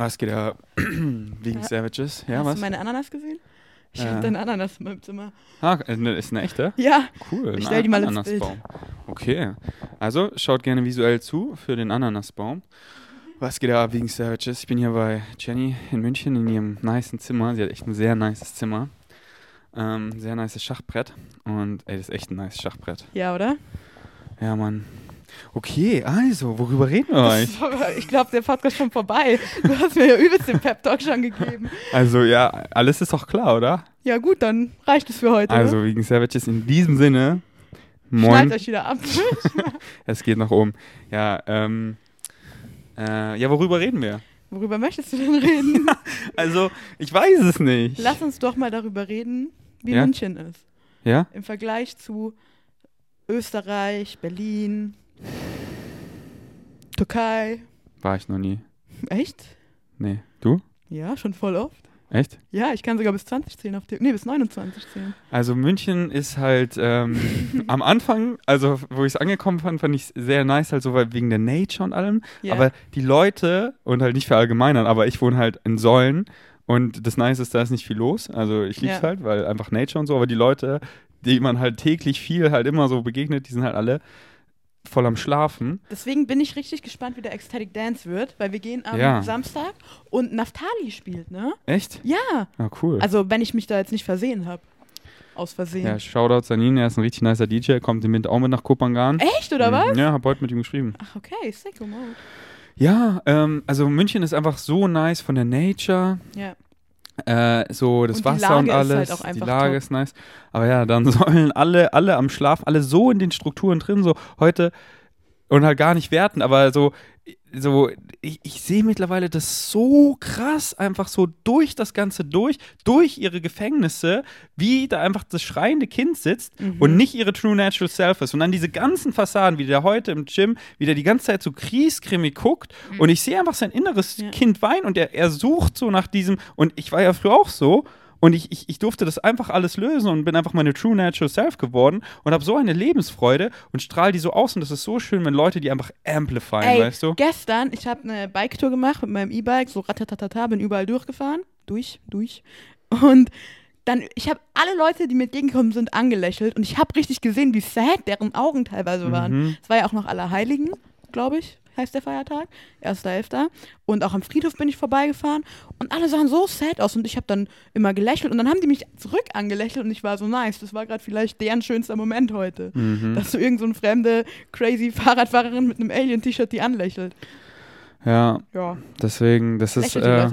Was geht da wegen Ja. Savages? Ja, Hast was? du meine Ananas gesehen? Ich Äh. habe deine Ananas in meinem Zimmer. Ah, äh, ne, ist eine echte? Ja, Cool. Ich stell die mal ins Ananasbaum. Okay. Also schaut gerne visuell zu für den Ananasbaum. Was geht da wegen Savages? Ich bin hier bei Jenny in München in ihrem nicen Zimmer. Sie hat echt ein sehr nices Zimmer. Ähm, sehr nices Schachbrett. Und ey, das ist echt ein nice Schachbrett. ja, oder? Ja, Mann. Okay, also, worüber reden wir eigentlich? Ich glaube, der Podcast ist schon vorbei. Du hast mir ja übelst den Pep-Talk schon gegeben. Also, ja, alles ist doch klar, oder? Ja gut, dann reicht es für heute. Also, wegen Savages in diesem Sinne. Moin. Schnallt euch wieder ab. Es geht nach oben. Ja, ähm. Äh, ja, worüber reden wir? Worüber möchtest du denn reden? Also, ich weiß es nicht. Lass uns doch mal darüber reden, wie Ja? München ist. Ja? Im Vergleich zu Österreich, Berlin, Türkei. War ich noch nie. Echt? Nee. Du? Ja, schon voll oft. Echt? Ja, ich kann sogar bis 20 zählen auf die. Nee, bis 29 zählen. Also München ist halt ähm, am Anfang, also wo ich es angekommen fand, fand ich es sehr nice, halt so wegen der Nature und allem. Ja. Aber die Leute, und halt nicht verallgemeinern, aber ich wohne halt in Säulen und das Nice ist, da ist nicht viel los. Also ich liebe es Ja. halt, weil einfach Nature und so, aber die Leute, die man halt täglich viel halt immer so begegnet, die sind halt alle voll am Schlafen. Deswegen bin ich richtig gespannt, wie der Ecstatic Dance wird, weil wir gehen am Ja. Samstag und Naftali spielt, ne? Echt? Ja. Ah, cool. Also, wenn ich mich da jetzt nicht versehen habe. Aus Versehen. ja, Shoutouts an ihn, er ist ein richtig nicer DJ, kommt im Winter auch mit nach Kopangan. Echt, oder Mhm. was? Ja, hab heute mit ihm geschrieben. Ach, okay, sicko mode. Ja, ähm, also München ist einfach so nice von der Nature, Ja. Äh, so das Und Wasser und ist alles. halt die Lage top. ist nice. Aber ja, dann sollen alle, alle am Schlaf, alle so in den Strukturen drin, so heute und halt gar nicht werten, aber so, so ich, ich sehe mittlerweile das so krass einfach so durch das Ganze durch, durch ihre Gefängnisse, wie da einfach das schreiende Kind sitzt Mhm. und nicht ihre True Natural Self ist. Und dann diese ganzen Fassaden, wie der heute im Gym, wie der die ganze Zeit so krieskrimi guckt und ich sehe einfach sein inneres Ja. Kind weinen und er, er sucht so nach diesem, und ich war ja früher auch so. Und ich, ich, ich durfte das einfach alles lösen und bin einfach meine True Natural Self geworden und habe so eine Lebensfreude und strahle die so aus. Und das ist so schön, wenn Leute die einfach amplifyen, Ey, weißt du? gestern, ich habe eine Biketour gemacht mit meinem E-Bike, so ratatatata, bin überall durchgefahren. Durch, durch. Und dann, ich habe alle Leute, die mir entgegengekommen sind, angelächelt und ich habe richtig gesehen, wie sad deren Augen teilweise waren. Mhm. Es war ja auch noch Allerheiligen, glaube ich, heißt der Feiertag, 1.11. Und auch am Friedhof bin ich vorbeigefahren und alle sahen so sad aus und ich habe dann immer gelächelt und dann haben die mich zurück angelächelt und ich war so nice. Das war gerade vielleicht deren schönster Moment heute. Mhm. Dass so irgend so eine fremde, crazy Fahrradfahrerin mit einem Alien-T-Shirt die anlächelt. Ja, Ja, deswegen, das ist äh,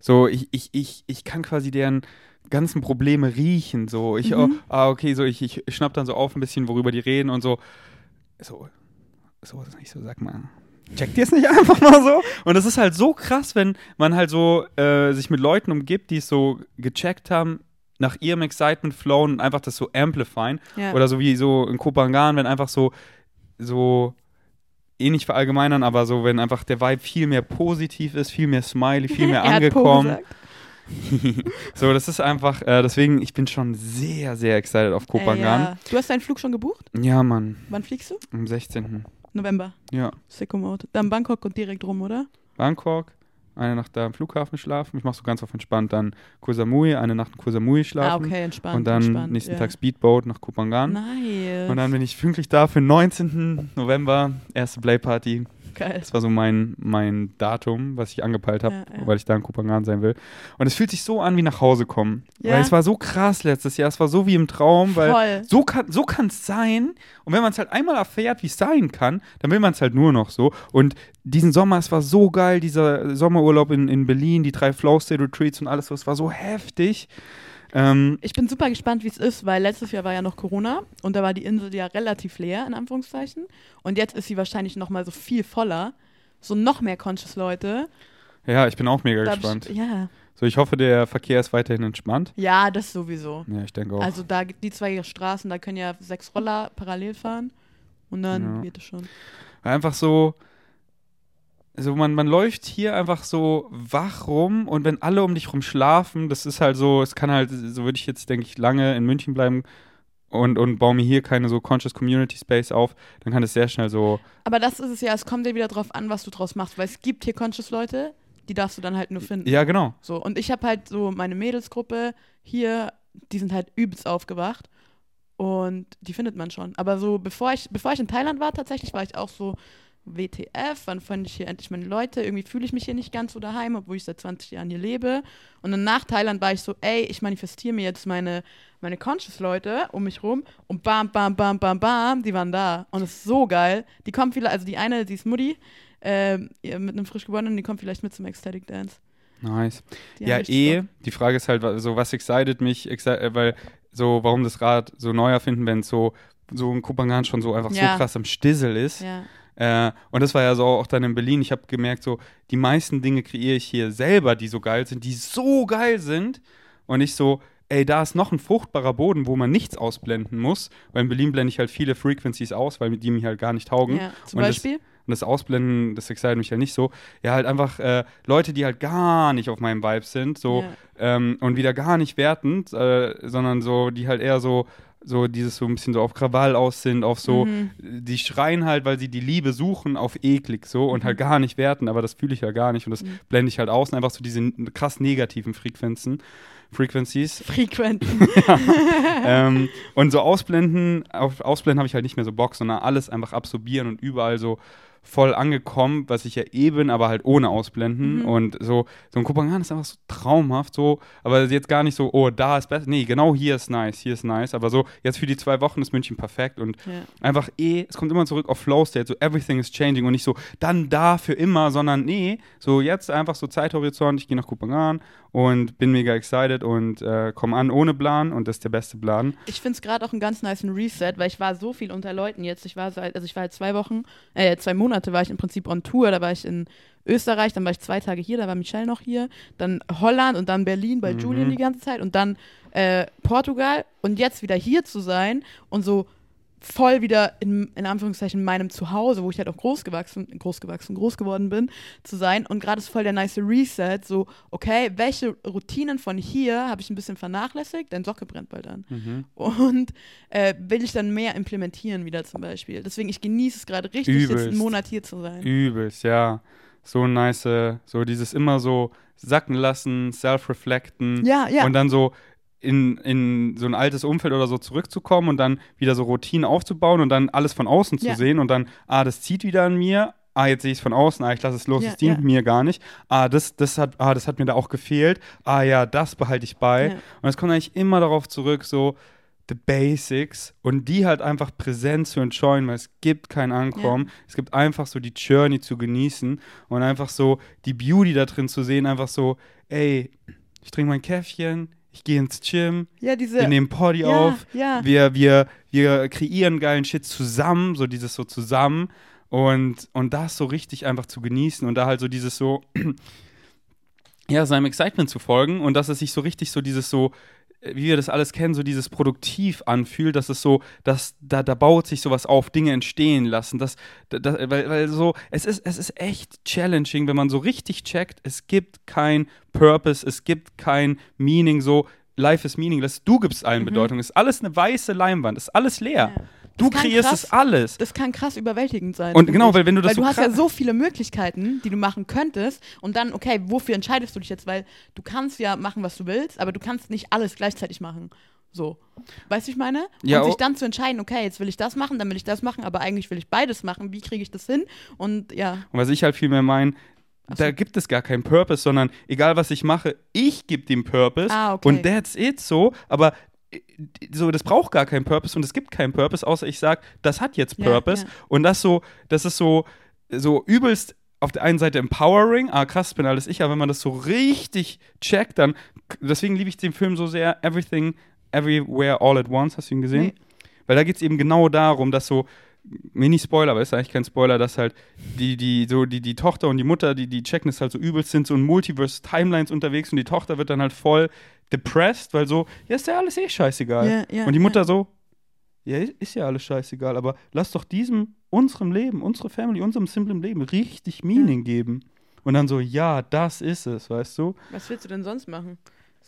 so, ich, ich, ich, ich kann quasi deren ganzen Probleme riechen. So, ich, oh, Mhm. ah, okay, so, ich, ich schnapp dann so auf ein bisschen, worüber die reden und so. So, so, ich so, sag mal. Checkt ihr es nicht einfach mal so? Und es ist halt so krass, wenn man halt so äh, sich mit Leuten umgibt, die es so gecheckt haben, nach ihrem Excitement flowen und einfach das so amplifyen. Ja. Oder so wie so in Kopangan, wenn einfach so, so eh nicht verallgemeinern, aber so, wenn einfach der Vibe viel mehr positiv ist, viel mehr smiley, viel mehr angekommen. so, das ist einfach, äh, deswegen, ich bin schon sehr, sehr excited auf Ey, Kopangan. ja. Du hast deinen Flug schon gebucht? Ja. Mann, Wann fliegst du? am 16. November. Ja. Mode. Dann Bangkok und direkt rum, oder? Bangkok, eine Nacht da am Flughafen schlafen. Ich mache so ganz auf entspannt dann Koh Samui, eine Nacht in Koh Samui schlafen. Ah, okay, entspannt. Und dann entspannt, nächsten ja. Tag Speedboat nach Kopangan. Nice. Und dann bin ich pünktlich da für den 19. November, erste Playparty. Geil. Das war so mein, mein Datum, was ich angepeilt habe, Ja, ja. weil ich da in Kopangan sein will. Und es fühlt sich so an wie nach Hause kommen. Ja. Weil es war so krass letztes Jahr, es war so wie im Traum, weil Voll. so kann so es sein. Und wenn man es halt einmal erfährt, wie es sein kann, dann will man es halt nur noch so. Und diesen Sommer, es war so geil, dieser Sommerurlaub in, in Berlin, die drei Flow State Retreats und alles, so, es war so heftig. Ähm, Ich bin super gespannt, wie es ist, weil letztes Jahr war ja noch Corona und da war die Insel ja relativ leer, in Anführungszeichen. Und jetzt ist sie wahrscheinlich noch mal so viel voller. So noch mehr conscious Leute. ja, ich bin auch mega Da gespannt. Ich, ja. So, ich hoffe, der Verkehr ist weiterhin entspannt. ja, das sowieso. Ja, ich denke auch. Also da gibt die zwei Straßen, da können ja sechs Roller parallel fahren. Und dann Ja. wird es schon. Einfach so, also man, man läuft hier einfach so wach rum und wenn alle um dich rum schlafen, das ist halt so, es kann halt, so würde ich jetzt, denke ich, lange in München bleiben und, und baue mir hier keine so Conscious Community Space auf, dann kann es sehr schnell so, Aber das ist es ja, es kommt ja wieder drauf an, was du draus machst, weil es gibt hier conscious Leute, die darfst du dann halt nur finden. Ja, genau. So, und ich habe halt so meine Mädelsgruppe hier, die sind halt übelst aufgewacht. Und die findet man schon. Aber so, bevor ich, bevor ich in Thailand war, tatsächlich war ich auch so, WTF, wann fand ich hier endlich meine Leute? Irgendwie fühle ich mich hier nicht ganz so daheim, obwohl ich seit 20 Jahren hier lebe. Und dann nach Thailand war ich so, ey, ich manifestiere mir jetzt meine, meine Conscious-Leute um mich rum und bam, bam, bam, bam, bam, die waren da. Und es ist so geil. Die kommen vielleicht, also die eine, die ist Mutti, äh, mit einem frisch geborenen, die kommt vielleicht mit zum Ecstatic Dance. Nice. Die ja, eh. Die Frage ist halt, so was excited mich, exci äh, weil so, warum das Rad so neu erfinden, wenn es so, so ein Kupangan schon so einfach Ja. so krass am Stissel ist. Ja. Äh, und das war ja so auch dann in Berlin. Ich habe gemerkt, so die meisten Dinge kreiere ich hier selber, die so geil sind, die so geil sind. Und ich so, ey, da ist noch ein fruchtbarer Boden, wo man nichts ausblenden muss. Weil in Berlin blende ich halt viele Frequencies aus, weil die mir halt gar nicht taugen. ja. Zum Und das- Beispiel? Und das Ausblenden, das excited mich halt nicht so. Ja, halt einfach äh, Leute, die halt gar nicht auf meinem Vibe sind, so Ja. ähm, und wieder gar nicht wertend, äh, sondern so, die halt eher so, so dieses so ein bisschen so auf Krawall aus sind, auf so, Mhm. die schreien halt, weil sie die Liebe suchen, auf eklig so und Mhm. halt gar nicht werten, aber das fühle ich ja gar nicht und das Mhm. blende ich halt aus und einfach so diese krass negativen Frequenzen, Frequencies. Frequent. ähm, und so ausblenden, auf Ausblenden habe ich halt nicht mehr so Bock, sondern alles einfach absorbieren und überall so voll angekommen, was ich ja eben, aber halt ohne Ausblenden. Mhm. Und so, so ein Kopangan ist einfach so traumhaft, so, aber jetzt gar nicht so, oh, da ist besser. Nee, genau hier ist nice, hier ist nice. Aber so, jetzt für die zwei Wochen ist München perfekt und ja. einfach eh, es kommt immer zurück auf Flow State, so everything is changing und nicht so dann da für immer, sondern nee, so jetzt einfach so Zeithorizont, ich gehe nach Kupangan und bin mega excited und äh, komme an ohne Plan und das ist der beste Plan. Ich finde es gerade auch einen ganz nice Reset, weil ich war so viel unter Leuten jetzt. Ich war seit, also ich war halt zwei Wochen, äh, zwei Monate war ich im Prinzip on Tour. Da war ich in Österreich, dann war ich zwei Tage hier, da war Michelle noch hier, dann Holland und dann Berlin bei Mhm. Julian die ganze Zeit und dann äh, Portugal und jetzt wieder hier zu sein und so voll wieder in, in Anführungszeichen meinem Zuhause, wo ich halt auch groß gewachsen, groß gewachsen, groß geworden bin, zu sein. Und gerade ist voll der nice Reset, so, okay, welche Routinen von hier habe ich ein bisschen vernachlässigt? Dein Socke brennt bald an. Mhm. Und äh, will ich dann mehr implementieren wieder zum Beispiel. Deswegen, ich genieße es gerade richtig, jetzt Übelst. einen Monat hier zu sein. Übelst, ja. So nice, so dieses immer so sacken lassen, self-reflecten Ja, ja. und dann so in, in so ein altes Umfeld oder so zurückzukommen und dann wieder so Routinen aufzubauen und dann alles von außen zu Ja. sehen und dann, ah, das zieht wieder an mir, ah, jetzt sehe ich es von außen, ah, ich lasse es los, Ja, es dient ja. mir gar nicht, ah das, das, hat, ah, das hat mir da auch gefehlt, ah ja, das behalte ich bei. Ja. Und es kommt eigentlich immer darauf zurück, so the basics und die halt einfach präsent zu enjoyen, weil es gibt kein Ankommen. Es gibt einfach so die Journey zu genießen und einfach so die Beauty da drin zu sehen, einfach so, ey, ich trinke mein Käffchen, ich gehe ins Gym, ja, diese. wir nehmen Poddy ja, auf, ja. wir, wir, wir kreieren geilen Shit zusammen, so dieses so zusammen und, und das so richtig einfach zu genießen und da halt so dieses so, ja, seinem Excitement zu folgen und dass es sich so richtig so dieses so, wie wir das alles kennen, so dieses produktiv anfühlt, dass es so, dass da, da baut sich sowas auf, Dinge entstehen lassen, das, da, da, weil, weil so, es ist, es ist echt challenging, wenn man so richtig checkt, es gibt kein Purpose, es gibt kein Meaning, so, Life is meaningless, du gibst allen Mhm. Bedeutung, ist alles eine weiße Leinwand, ist alles leer. Ja. Du Das kreierst krass- es alles. Das kann krass überwältigend sein. Und genau, weil wenn du das weil so du hast ja so viele Möglichkeiten, die du machen könntest und dann, okay, wofür entscheidest du dich jetzt? Weil du kannst ja machen, was du willst, aber du kannst nicht alles gleichzeitig machen. So. Weißt du, ich meine? Ja, und sich oh. dann zu entscheiden, okay, jetzt will ich das machen, dann will ich das machen, aber eigentlich will ich beides machen. Wie kriege ich das hin? Und ja, Und was ich halt viel mehr meine, so. da gibt es gar keinen Purpose, sondern egal was ich mache, ich gebe dem Purpose Ah, okay. und that's it so, aber so, das braucht gar keinen Purpose und es gibt keinen Purpose, außer ich sage, das hat jetzt Ja, Purpose ja. und das so, das ist so, so übelst auf der einen Seite empowering, ah krass, bin alles ich, aber wenn man das so richtig checkt, dann, deswegen liebe ich den Film so sehr, Everything, Everywhere, All at Once, hast du ihn gesehen? Nee. Weil da geht es eben genau darum, dass so, Mini-Spoiler, aber ist eigentlich kein Spoiler, dass halt die, die, so die, die Tochter und die Mutter, die, die checken es halt so übelst, sind so in Multiverse-Timelines unterwegs und die Tochter wird dann halt voll depressed, weil so, ja, ist ja alles eh scheißegal. Ja, ja, und die Mutter ja. so, ja, ist ja alles scheißegal, aber lass doch diesem, unserem Leben, unsere Family, unserem simplen Leben richtig Meaning geben. Und dann so, ja, das ist es, weißt du? was willst du denn sonst machen?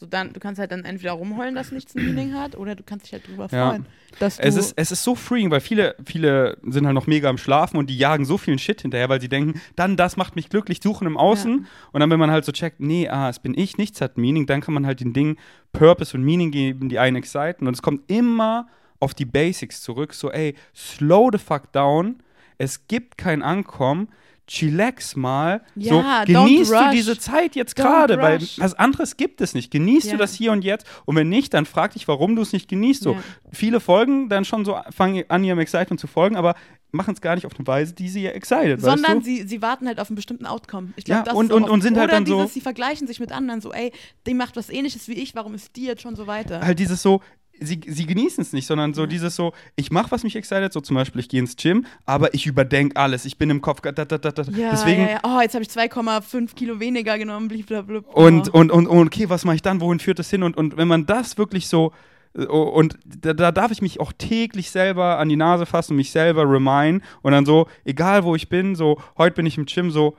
So dann, du kannst halt dann entweder rumheulen, dass nichts ein Meaning hat, oder du kannst dich halt drüber Ja. freuen. Dass du, Es ist, es ist so freeing, weil viele, viele sind halt noch mega am Schlafen und die jagen so vielen Shit hinterher, weil sie denken, dann das macht mich glücklich, suchen im Außen. Und dann, wenn man halt so checkt, nee, ah, es bin ich, nichts hat Meaning, dann kann man halt den Dingen Purpose und Meaning geben, die einen exciten. Und es kommt immer auf die Basics zurück. So, ey, slow the fuck down. Es gibt kein Ankommen. Chillax mal. Ja, so, genießt du diese Zeit jetzt gerade, weil was anderes gibt es nicht. Genießt Ja. du das hier und jetzt? Und wenn nicht, dann frag dich, warum du es nicht genießt. So, Ja. viele folgen dann schon so, fangen an, ihrem Excitement zu folgen, aber machen es gar nicht auf eine Weise, die sie excited, sondern weißt du? sie, sie warten halt auf einen bestimmten Outcome. Ich Ja, glaube, das und- ist und- und sind halt dann so- dieses, sie vergleichen sich mit anderen, so, ey, die macht was ähnliches wie ich, warum ist die jetzt schon so weiter? Halt dieses so, sie, sie genießen es nicht, sondern so dieses so, ich mache, was mich excited, so zum Beispiel, ich gehe ins Gym, aber ich überdenke alles, ich bin im Kopf, da, da, da, da. ja, deswegen, ja, ja. Oh, jetzt habe ich 2,5 Kilo weniger genommen, blablabla. Und, oh. und, und, und okay, was mache ich dann? Wohin führt das hin? Und, und wenn man das wirklich so. äh, Und da, da darf ich mich auch täglich selber an die Nase fassen und mich selber reminden. Und dann so, egal wo ich bin, so, heute bin ich im Gym so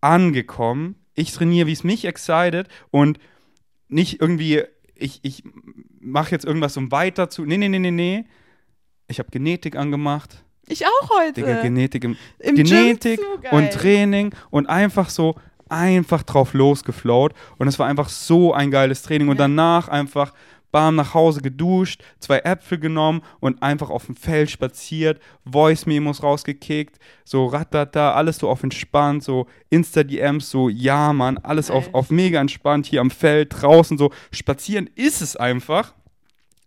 angekommen. Ich trainiere, wie es mich excited und nicht irgendwie, ich, ich mache jetzt irgendwas, um weiter zu. Nee, nee, nee, nee, nee. Ich habe Genetik angemacht. ich auch heute. Digga, Genetik im, Im Genetik und Training und einfach so einfach drauf losgeflowt und es war einfach so ein geiles Training und Ja. danach einfach bam nach Hause geduscht, zwei Äpfel genommen und einfach auf dem Feld spaziert, Voice Memos rausgekickt, so ratata, alles so auf entspannt, so Insta DMs, so ja Mann, alles auf, Geil. auf mega entspannt hier am Feld, draußen so spazieren ist es einfach.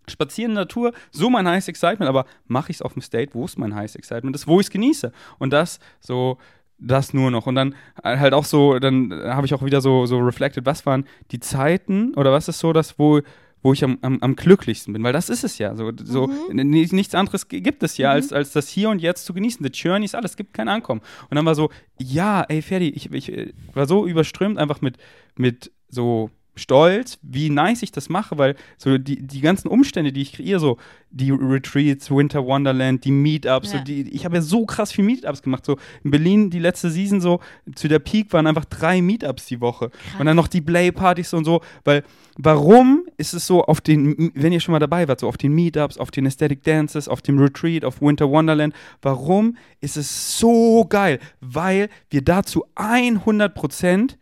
Spazieren in der Natur, so mein Highest Excitement, aber mache ich es auf dem State, wo ist mein Highest Excitement? Das, wo ich es genieße. Und das so, das nur noch. Und dann halt auch so, dann habe ich auch wieder so, so reflected, was waren die Zeiten oder was ist so das, wo, wo ich am, am, am glücklichsten bin? Weil das ist es ja. So, so Mhm. ni- nichts anderes gibt es ja, als, als das hier und jetzt zu genießen. The Journey ist alles, es gibt kein Ankommen. Und dann war so, ja, ey, Ferdi, ich, ich äh, war so überströmt einfach mit, mit so stolz, wie nice ich das mache, weil so die, die ganzen Umstände, die ich kreiere, so die Retreats, Winter Wonderland, die Meetups, Ja. so die, ich habe ja so krass viel Meetups gemacht. So in Berlin die letzte Season so zu der Peak waren einfach drei Meetups die Woche und dann noch die Play-Partys und so, weil warum ist es so auf den, wenn ihr schon mal dabei wart, so auf den Meetups, auf den Aesthetic Dances, auf dem Retreat, auf Winter Wonderland, warum ist es so geil? Weil wir dazu 100 Prozent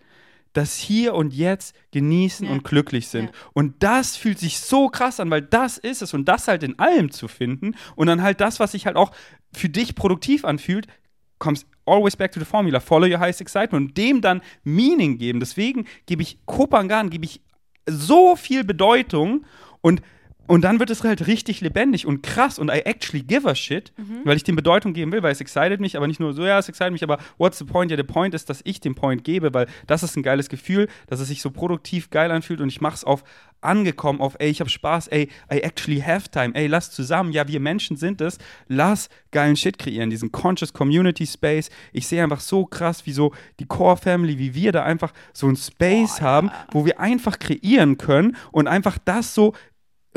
das Hier und Jetzt genießen Ja. und glücklich sind. Ja. Und das fühlt sich so krass an, weil das ist es und das halt in allem zu finden und dann halt das, was sich halt auch für dich produktiv anfühlt, kommst always back to the formula, follow your highest excitement und dem dann Meaning geben. Deswegen gebe ich Kopangan, gebe ich so viel Bedeutung und und dann wird es halt richtig lebendig und krass und I actually give a shit, weil ich dem Bedeutung geben will, weil es excited mich, aber nicht nur so, ja, es excited mich, aber what's the point? Ja, der Point ist, dass ich den Point gebe, weil das ist ein geiles Gefühl, dass es sich so produktiv geil anfühlt und ich mache es auf angekommen, auf ey, ich habe Spaß, ey, I actually have time, ey, lass zusammen, ja, wir Menschen sind es, lass geilen Shit kreieren, diesen Conscious Community Space. Ich sehe einfach so krass, wie so die Core Family, wie wir da einfach so ein Space haben, wo wir einfach kreieren können und einfach das so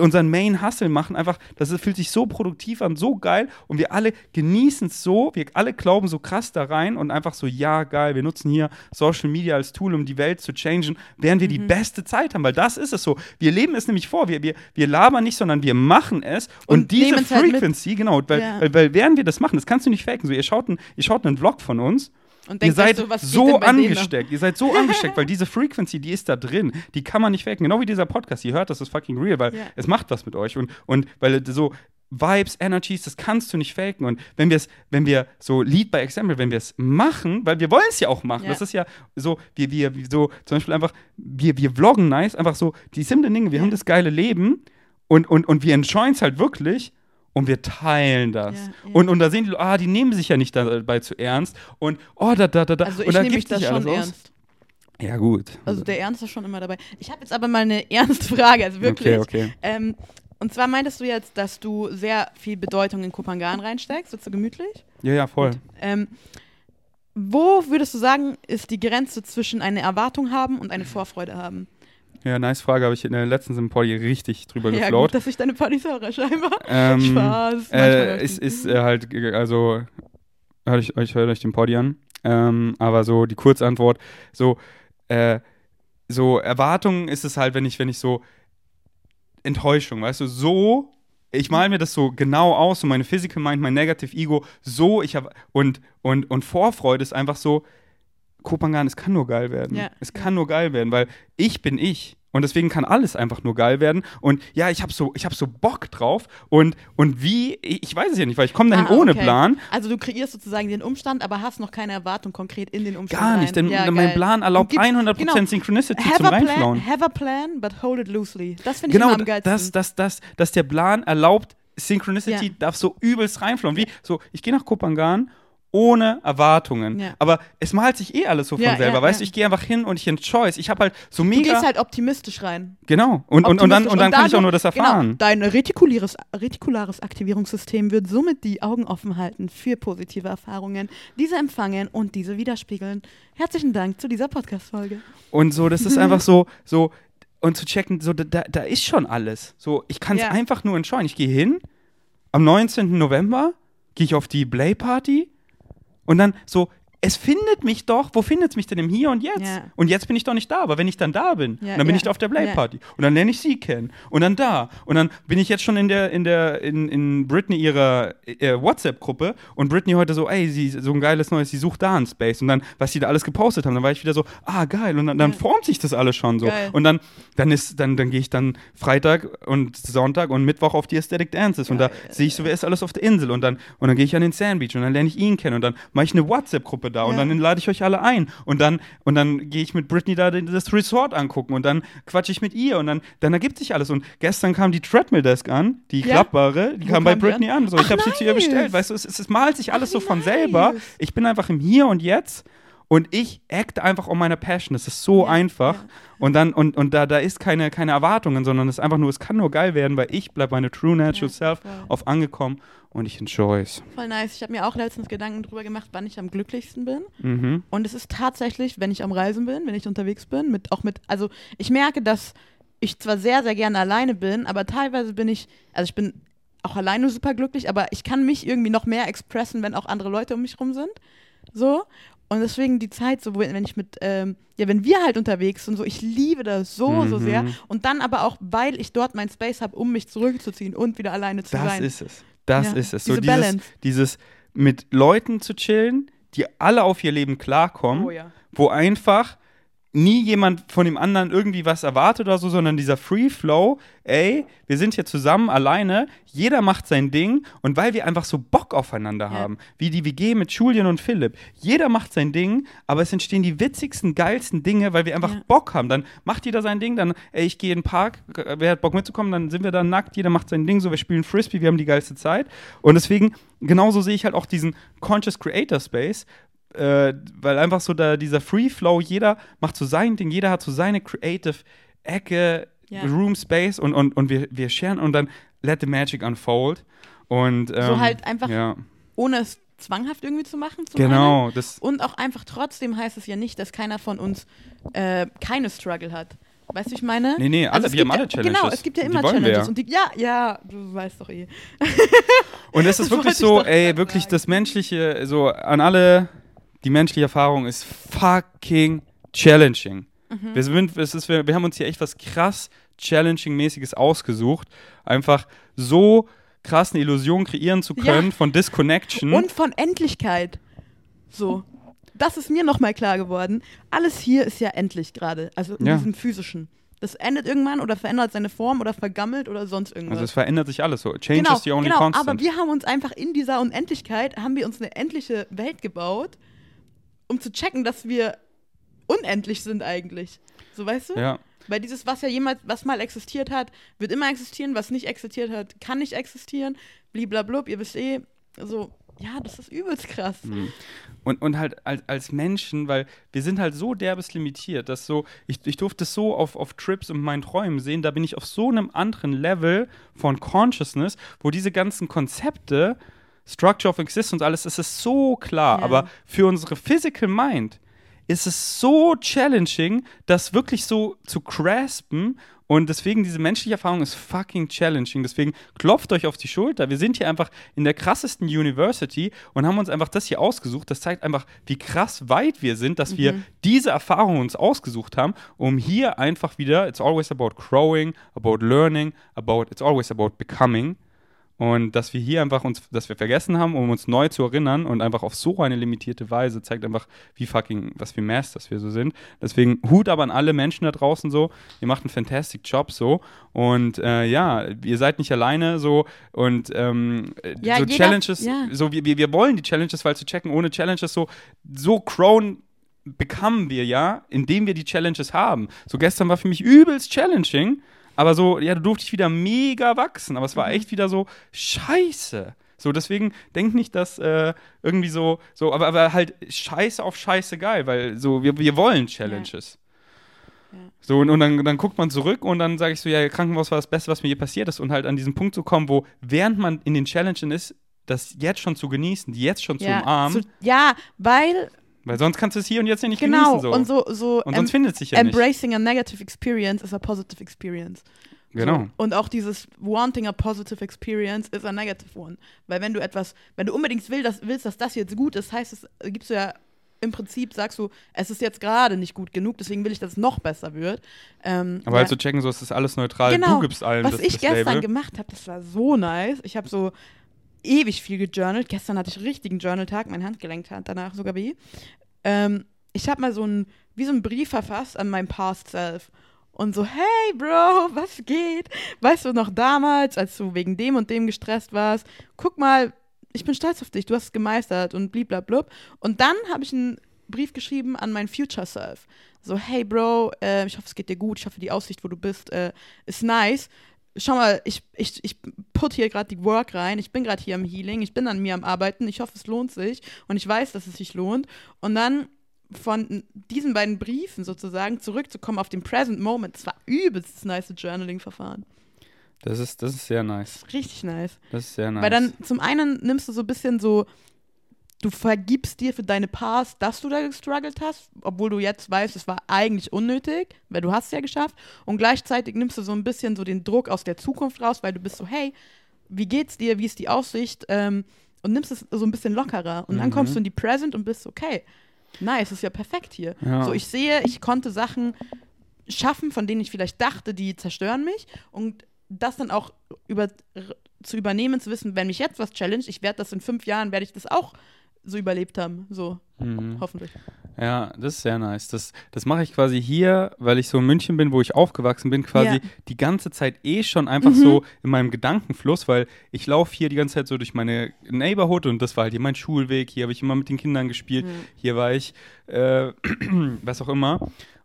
unseren Main Hustle machen, einfach, das fühlt sich so produktiv an, so geil und wir alle genießen es so, wir alle glauben so krass da rein und einfach so, ja, geil, wir nutzen hier Social Media als Tool, um die Welt zu changen, während wir die beste Zeit haben, weil das ist es so. Wir leben es nämlich vor, wir, wir, wir labern nicht, sondern wir machen es und, Und diese halt. Frequency, genau, weil, Ja. weil, weil während wir das machen, das kannst du nicht faken, so, ihr schaut, ein, ihr schaut einen Vlog von uns Und ihr seid so, so angesteckt. Ihr seid so angesteckt, weil diese Frequency, die ist da drin. Die kann man nicht faken. Genau wie dieser Podcast. Ihr hört, das ist fucking real, weil Ja. es macht was mit euch. Und, und weil so Vibes, Energies, das kannst du nicht faken. Und wenn wir es, wenn wir so Lead by Example, wenn wir es machen, weil wir wollen es ja auch machen. Ja. Das ist ja so, wir, wir, so, zum Beispiel einfach, wir, wir vloggen nice, einfach so die simplen Dinge, wir Ja. haben das geile Leben und, und, und wir enjoyen es halt wirklich. Und wir teilen das. Ja, ja. Und, und da sehen die, ah, die nehmen sich ja nicht dabei zu ernst. Und, oh, da, da, da, da. Also und ich nehme mich das schon alles aus. ernst. Ja, gut. Also der Ernst ist schon immer dabei. Ich habe jetzt aber mal eine ernste Frage, also wirklich. Okay, okay. Ähm, und zwar meintest du jetzt, dass du sehr viel Bedeutung in Kopangan reinsteckst, sitzt du gemütlich? Ja, ja, voll. Ähm, wo würdest du sagen, ist die Grenze zwischen eine Erwartung haben und eine Vorfreude haben? Ja, nice Frage. Habe ich in der letzten im Podi richtig drüber Ja, geflaut. gut, dass ich deine Partys höre, scheinbar. Ähm, Spaß. Äh, ich ist, ist äh, halt, also, hört euch, euch, hört euch den Podi an. Ähm, aber so die Kurzantwort, so, äh, so Erwartungen ist es halt, wenn ich, wenn ich so Enttäuschung, weißt du, so, ich male mir das so genau aus, so meine Physical Mind, mein Negative Ego, so, ich habe, und, und, und Vorfreude ist einfach so, Kopangan, es kann nur geil werden. Ja, es kann nur geil werden, weil ich bin ich. Und deswegen kann alles einfach nur geil werden. Und ja, ich habe so, ich hab so Bock drauf. Und, und wie, ich weiß es ja nicht, weil ich komme dahin Ah, ohne okay. Plan. Also du kreierst sozusagen den Umstand, aber hast noch keine Erwartung konkret in den Umstand Gar nicht, denn ja, mein geil. Plan erlaubt Und gibt's- 100% genau. Synchronicity Have zum Reinflauen. have a plan, but hold it loosely. Das finde ich Genau, am geilsten. dass, dass, dass, dass der Plan erlaubt, Synchronicity Ja. darf so übelst reinflauen. Wie, so, ich gehe nach Kopangan ohne Erwartungen. Ja. Aber es malt sich eh alles so von Ja, selber, ja, weißt du? Ich gehe einfach hin und ich enjoy's. Ich habe halt so du mega. gehst halt optimistisch rein. genau. Und, und, und dann, und dann kann ich auch nur das erfahren. Genau, dein retikulares, retikulares Aktivierungssystem wird somit die Augen offen halten für positive Erfahrungen, diese empfangen und diese widerspiegeln. Herzlichen Dank zu dieser Podcast-Folge. Und so, das ist einfach so, so, und zu checken, so, da, da ist schon alles. So, ich kann es einfach nur entscheiden. Ich gehe hin, am 19. November gehe ich auf die Play-Party und dann so, es findet mich doch, wo findet es mich denn? Im Hier und Jetzt? Ja. Und jetzt bin ich doch nicht da, aber wenn ich dann da bin, Ja, dann bin ja, ich auf der Play-Party und dann lerne ich sie kennen. Und dann da. Und dann bin ich jetzt schon in der, in der, in, in Britney ihrer äh, WhatsApp-Gruppe. Und Britney heute so, ey, sie, so ein geiles Neues, sie sucht da einen Space. Und dann, was sie da alles gepostet haben, dann war ich wieder so, ah, geil. Und dann, dann formt sich das alles schon so. Geil. und dann, dann ist, dann, dann gehe ich dann Freitag und Sonntag und Mittwoch auf die Aesthetic Dances. Und da sehe ich so, wer ist alles auf der Insel? Und dann, und dann gehe ich an den Sandbeach und dann lerne ich ihn kennen. Und dann mache ich eine WhatsApp-Gruppe da und Ja. dann lade ich euch alle ein und dann, und dann gehe ich mit Britney da das Resort angucken und dann quatsche ich mit ihr und dann, dann ergibt sich alles und gestern kam die Treadmill Desk an, die Ja? klappbare, die Wo kam bei Britney an, so, ich Ach, habe sie zu ihr nice. bestellt, weißt du, es, es, es malt sich alles Ach, so von selber, nice. ich bin einfach im Hier und Jetzt und ich acte einfach um meine Passion. Das ist so Ja, einfach. ja. Und dann, und, und da, da ist keine, keine Erwartungen, sondern es ist einfach nur, es kann nur geil werden, weil ich bleibe meine True Natural Ja, Self voll. auf angekommen und ich enjoy es. Voll nice. Ich habe mir auch letztens Gedanken drüber gemacht, wann ich am glücklichsten bin. Mhm. Und es ist tatsächlich, wenn ich am Reisen bin, wenn ich unterwegs bin, mit auch mit, also ich merke, dass ich zwar sehr, sehr gerne alleine bin, aber teilweise bin ich, also ich bin auch alleine super glücklich, aber ich kann mich irgendwie noch mehr expressen, wenn auch andere Leute um mich rum sind. So. Und deswegen die Zeit, so wenn wenn ich mit, ähm, ja, wenn wir halt unterwegs sind, so, ich liebe das so, so Mhm. sehr. Und dann aber auch, weil ich dort mein Space habe, um mich zurückzuziehen und wieder alleine zu Das sein. ist es. Das Ja, ist es. So diese dieses, Balance. dieses mit Leuten zu chillen, die alle auf ihr Leben klarkommen, oh ja. wo einfach nie jemand von dem anderen irgendwie was erwartet oder so, sondern dieser Free Flow, ey, wir sind hier zusammen alleine, jeder macht sein Ding und weil wir einfach so Bock aufeinander Ja. haben, wie die WG mit Julian und Philipp, jeder macht sein Ding, aber es entstehen die witzigsten, geilsten Dinge, weil wir einfach Ja. Bock haben. Dann macht jeder sein Ding, dann, ey, ich gehe in den Park, wer hat Bock mitzukommen, dann sind wir da nackt, jeder macht sein Ding, so, wir spielen Frisbee, wir haben die geilste Zeit und deswegen, genauso sehe ich halt auch diesen Conscious Creator Space, äh, weil einfach so da dieser Free Flow, jeder macht so sein Ding, jeder hat so seine Creative Ecke, Ja. Room Space und, und, und wir, wir sharen und dann let the magic unfold. Und, ähm, halt einfach Ja, Ohne es zwanghaft irgendwie zu machen. einen. genau. Das, Und auch einfach trotzdem heißt es ja nicht, dass keiner von uns äh, keine Struggle hat. Weißt du, wie ich meine? nee, nee, alle, es wir haben alle ja, Challenges. Genau, es gibt ja immer Challenges. Und die, ja, ja, du weißt doch eh. Und es ist wirklich so, ey, wirklich das Menschliche, so an alle, die menschliche Erfahrung ist fucking challenging. Mhm. Wir, sind, es ist, wir, wir haben uns hier echt was krass Challenging-mäßiges ausgesucht. Einfach so krass eine Illusion kreieren zu Ja. können von Disconnection. Und von Endlichkeit. So. Das ist mir nochmal klar geworden. Alles hier ist ja endlich gerade. Also in Ja. diesem physischen. Das endet irgendwann oder verändert seine Form oder vergammelt oder sonst irgendwas. also es verändert sich alles so. Change genau, is the only genau, constant. aber wir haben uns einfach in dieser Unendlichkeit, haben wir uns eine endliche Welt gebaut, um zu checken, dass wir unendlich sind eigentlich. So, weißt du? ja. Weil dieses, was ja jemals, was mal existiert hat, wird immer existieren, was nicht existiert hat, kann nicht existieren, bliblablub, ihr wisst eh, so, ja, das ist übelst krass. Und, und halt als, als Menschen, weil wir sind halt so derbes limitiert, dass so, ich, ich durfte es so auf, auf Trips und meinen Träumen sehen, da bin ich auf so einem anderen Level von Consciousness, wo diese ganzen Konzepte, Structure of Existence, alles, es ist so klar, Ja. aber für unsere Physical Mind ist es so challenging, das wirklich so zu graspen. Und deswegen, diese menschliche Erfahrung ist fucking challenging. Deswegen klopft euch auf die Schulter. Wir sind hier einfach in der krassesten University und haben uns einfach das hier ausgesucht. Das zeigt einfach, wie krass weit wir sind, dass wir diese Erfahrung uns ausgesucht haben, um hier einfach wieder, it's always about growing, about learning, about, it's always about becoming. Und dass wir hier einfach uns, dass wir vergessen haben, um uns neu zu erinnern und einfach auf so eine limitierte Weise zeigt einfach, wie fucking, was für Masters wir so sind. Deswegen Hut aber an alle Menschen da draußen so. Ihr macht einen fantastic Job so. Und äh, ja, ihr seid nicht alleine so. Und ähm, Ja, so jeder- Challenges, ja. so wir, wir, wir wollen die Challenges, weil zu checken, ohne Challenges so, so Crown bekommen wir ja, indem wir die Challenges haben. So gestern war für mich übelst challenging, aber so, ja, du durfte ich wieder mega wachsen, aber es war echt wieder so scheiße. So, deswegen denk nicht, dass äh, irgendwie so, so, aber, aber halt scheiße auf scheiße geil, weil so, wir, wir wollen Challenges. Ja. So, und, und dann, dann guckt man zurück und dann sage ich so, ja, Krankenhaus war das Beste, was mir je passiert ist. Und halt an diesen Punkt zu kommen, wo, während man in den Challenges ist, das jetzt schon zu genießen, die jetzt schon zu umarmen, so, ja, weil, weil sonst kannst du es hier und jetzt ja nicht genau, genießen. So. und so, so Und sonst findet es sich ja nicht. embracing a negative experience is a positive experience. Genau. So. Und auch dieses wanting a positive experience is a negative one. Weil wenn du etwas, wenn du unbedingt will, dass, willst, dass das jetzt gut ist, heißt es, gibst du ja im Prinzip, sagst du, es ist jetzt gerade nicht gut genug, deswegen will ich, dass es noch besser wird. Ähm, Aber ja. halt zu checken, so ist das alles neutral. Genau. Du gibst allen Was das, ich das gestern Label. gemacht habe, das war so nice. Ich habe so ewig viel gejournalt. Gestern hatte ich richtigen Journal-Tag, mein Handgelenk tat danach sogar weh. Ähm, ich habe mal so ein, wie so einen Brief verfasst an mein Past Self. Und so, hey Bro, was geht? Weißt du noch damals, als du wegen dem und dem gestresst warst? Guck mal, ich bin stolz auf dich, du hast es gemeistert und bliblablub. Und dann habe ich einen Brief geschrieben an mein Future Self. So, hey Bro, äh, ich hoffe, es geht dir gut, ich hoffe, die Aussicht, wo du bist, äh, ist nice. Schau mal, ich, ich, ich put hier gerade die Work rein, ich bin gerade hier am Healing, ich bin an mir am Arbeiten, ich hoffe, es lohnt sich und ich weiß, dass es sich lohnt. Und dann von diesen beiden Briefen sozusagen zurückzukommen auf den Present Moment, das war übelst das nice Journaling-Verfahren. Das ist, das ist sehr nice. Richtig nice. Das ist sehr nice. Weil dann zum einen nimmst du so ein bisschen so, du vergibst dir für deine Past, dass du da gestruggelt hast, obwohl du jetzt weißt, es war eigentlich unnötig, weil du hast es ja geschafft. Und gleichzeitig nimmst du so ein bisschen so den Druck aus der Zukunft raus, weil du bist so, hey, wie geht's dir, wie ist die Aussicht? Ähm, und nimmst es so ein bisschen lockerer. Und dann Mhm. kommst du in die Present und bist okay, nice, ist ja perfekt hier. Ja. So, ich sehe, ich konnte Sachen schaffen, von denen ich vielleicht dachte, die zerstören mich. Und das dann auch über, zu übernehmen, zu wissen, wenn mich jetzt was challenge, ich werde das in fünf Jahren, werde ich das auch so überlebt haben. So, Mhm. hoffentlich. Ja, das ist sehr nice. Das, das mache ich quasi hier, weil ich so in München bin, wo ich aufgewachsen bin, quasi Ja. die ganze Zeit eh schon einfach Mhm. so in meinem Gedankenfluss, weil ich laufe hier die ganze Zeit so durch meine Neighborhood und das war halt hier mein Schulweg. Hier habe ich immer mit den Kindern gespielt. Mhm. Hier war ich, äh, was auch immer.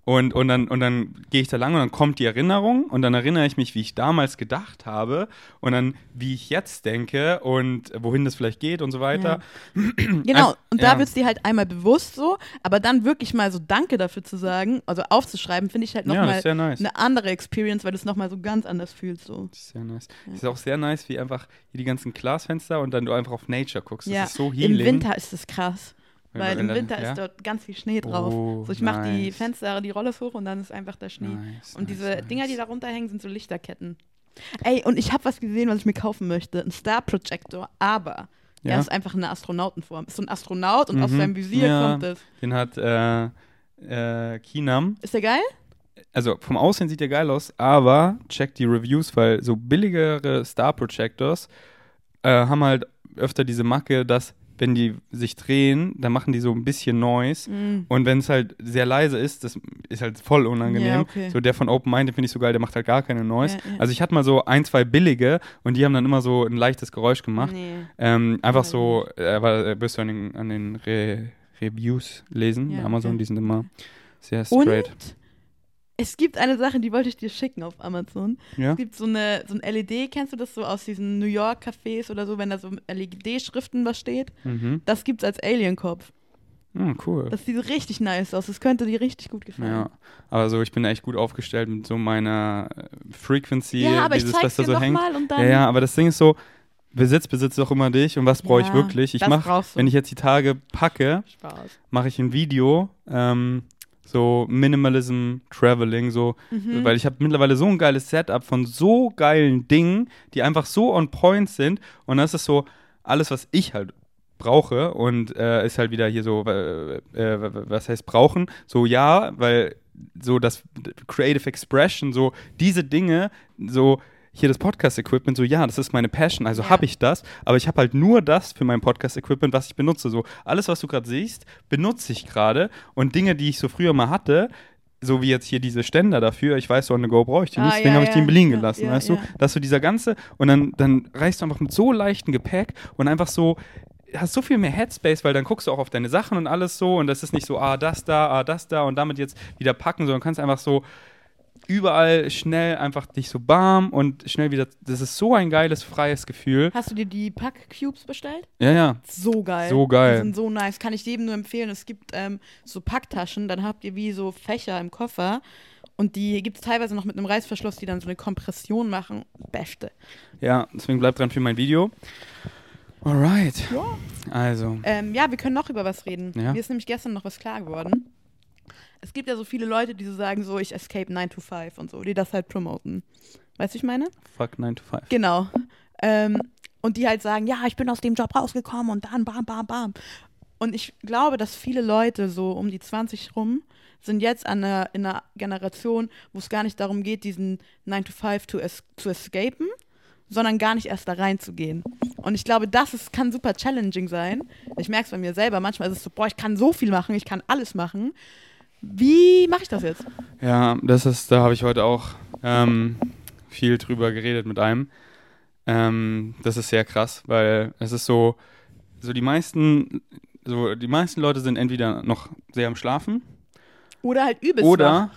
Und, und dann, und dann gehe ich da lang und dann kommt die Erinnerung und dann erinnere ich mich, wie ich damals gedacht habe und dann, wie ich jetzt denke und wohin das vielleicht geht und so weiter. Genau, Ein- und da ja. wird es dir halt einmal bewusst so, aber dann wirklich mal so Danke dafür zu sagen, also aufzuschreiben, finde ich halt Ja, nochmal sehr nice. eine andere Experience, weil du es nochmal so ganz anders fühlst. So. Sehr nice. Ja. Ist auch sehr nice, wie einfach hier die ganzen Glasfenster und dann du einfach auf Nature guckst. Das ja, ist so im healing. Winter ist es krass. Weil im Winter ja? ist dort ganz viel Schnee drauf. Oh, so, ich mache die nice. Fenster, die Rollers hoch und dann ist einfach der Schnee. Nice, Und nice, diese. Dinger, die da runterhängen, sind so Lichterketten. Ey, und ich habe was gesehen, was ich mir kaufen möchte. Ein Star Projector, aber Ja? er ist einfach eine Astronautenform. Ist so ein Astronaut und aus Mhm. seinem Visier Ja. kommt es. Den hat äh, äh, Kinam. Ist der geil? Also vom Aussehen sieht der geil aus, aber check die Reviews, weil so billigere Star Projectors äh, haben halt öfter diese Macke, dass wenn die sich drehen, dann machen die so ein bisschen Noise. Mm. Und wenn es halt sehr leise ist, das ist halt voll unangenehm. Ja, okay. So der von Open Mind, den finde ich so geil, der macht halt gar keine Noise. Ja, ja. Also ich hatte mal so ein, zwei billige und die haben dann immer so ein leichtes Geräusch gemacht. Nee. Ähm, einfach so, äh, aber äh, wirst du an den, an den Re Reviews lesen, Amazon, okay. die sind immer sehr Und straight. Es gibt eine Sache, die wollte ich dir schicken auf Amazon. Ja? Es gibt so eine so ein LED, kennst du das so aus diesen New York Cafés oder so, wenn da so LED-Schriften was steht? Mhm. Das gibt's als Alien-Kopf. Hm, cool. Das sieht richtig nice aus. Das könnte dir richtig gut gefallen. Ja, aber so, ich bin echt gut aufgestellt mit so meiner äh, Frequency, Ja, aber ich dieses, zeig's was da so hängt. und dann. Ja, ja, aber das Ding ist so, Besitz besitzt doch immer dich und was brauche ich Ja, wirklich? Ich mache, wenn ich jetzt die Tage packe, mache ich ein Video, ähm, so Minimalism Traveling, so, Mhm. weil ich habe mittlerweile so ein geiles Setup von so geilen Dingen, die einfach so on point sind und das ist so alles, was ich halt brauche und äh, ist halt wieder hier so, äh, äh, was heißt brauchen? So ja, weil so das Creative Expression, so diese Dinge, so hier das Podcast-Equipment, so ja, das ist meine Passion, also Ja. habe ich das, aber ich habe halt nur das für mein Podcast-Equipment, was ich benutze. So alles, was du gerade siehst, benutze ich gerade und Dinge, die ich so früher mal hatte, so wie jetzt hier diese Ständer dafür, ich weiß, so on the go brauche ich die Ah, nicht, deswegen ja, habe ich die in. Berlin Ja, gelassen, ja, weißt du? Dass du dieser ganze, und dann, dann reist du einfach mit so leichtem Gepäck und einfach so, hast so viel mehr Headspace, weil dann guckst du auch auf deine Sachen und alles so und das ist nicht so, ah, das da, ah, das da und damit jetzt wieder packen, sondern kannst einfach so überall schnell einfach dich so bam und schnell wieder, das ist so ein geiles, freies Gefühl. Hast du dir die Pack-Cubes bestellt? Ja, ja, So geil. So geil. Die sind so nice. Kann ich jedem nur empfehlen. Es gibt ähm, so Packtaschen, dann habt ihr wie so Fächer im Koffer. Und die gibt es teilweise noch mit einem Reißverschluss, die dann so eine Kompression machen. Beste. ja, deswegen bleibt dran für mein Video. Alright, Ja. also, Ähm, ja, wir können noch über was reden. Ja. Mir ist nämlich gestern noch was klar geworden. Es gibt ja so viele Leute, die so sagen, so ich escape 9 to 5 und so, die das halt promoten. Weißt du, ich meine? fuck 9 to 5. Genau. Ähm, und die halt sagen, ja, ich bin aus dem Job rausgekommen und dann bam, bam, bam. Und ich glaube, dass viele Leute so um die 20 rum sind jetzt an einer, in einer Generation, wo es gar nicht darum geht, diesen 9 to 5 to es zu escapen, sondern gar nicht erst da reinzugehen. Und ich glaube, das ist, kann super challenging sein. Ich merke es bei mir selber. Manchmal ist es so, boah, ich kann so viel machen, ich kann alles machen. Wie mache ich das jetzt? Ja, das ist, da habe ich heute auch ähm, viel drüber geredet mit einem. Ähm, das ist sehr krass, weil es ist so, so die meisten, so die meisten Leute sind entweder noch sehr am Schlafen Oder halt übelst oder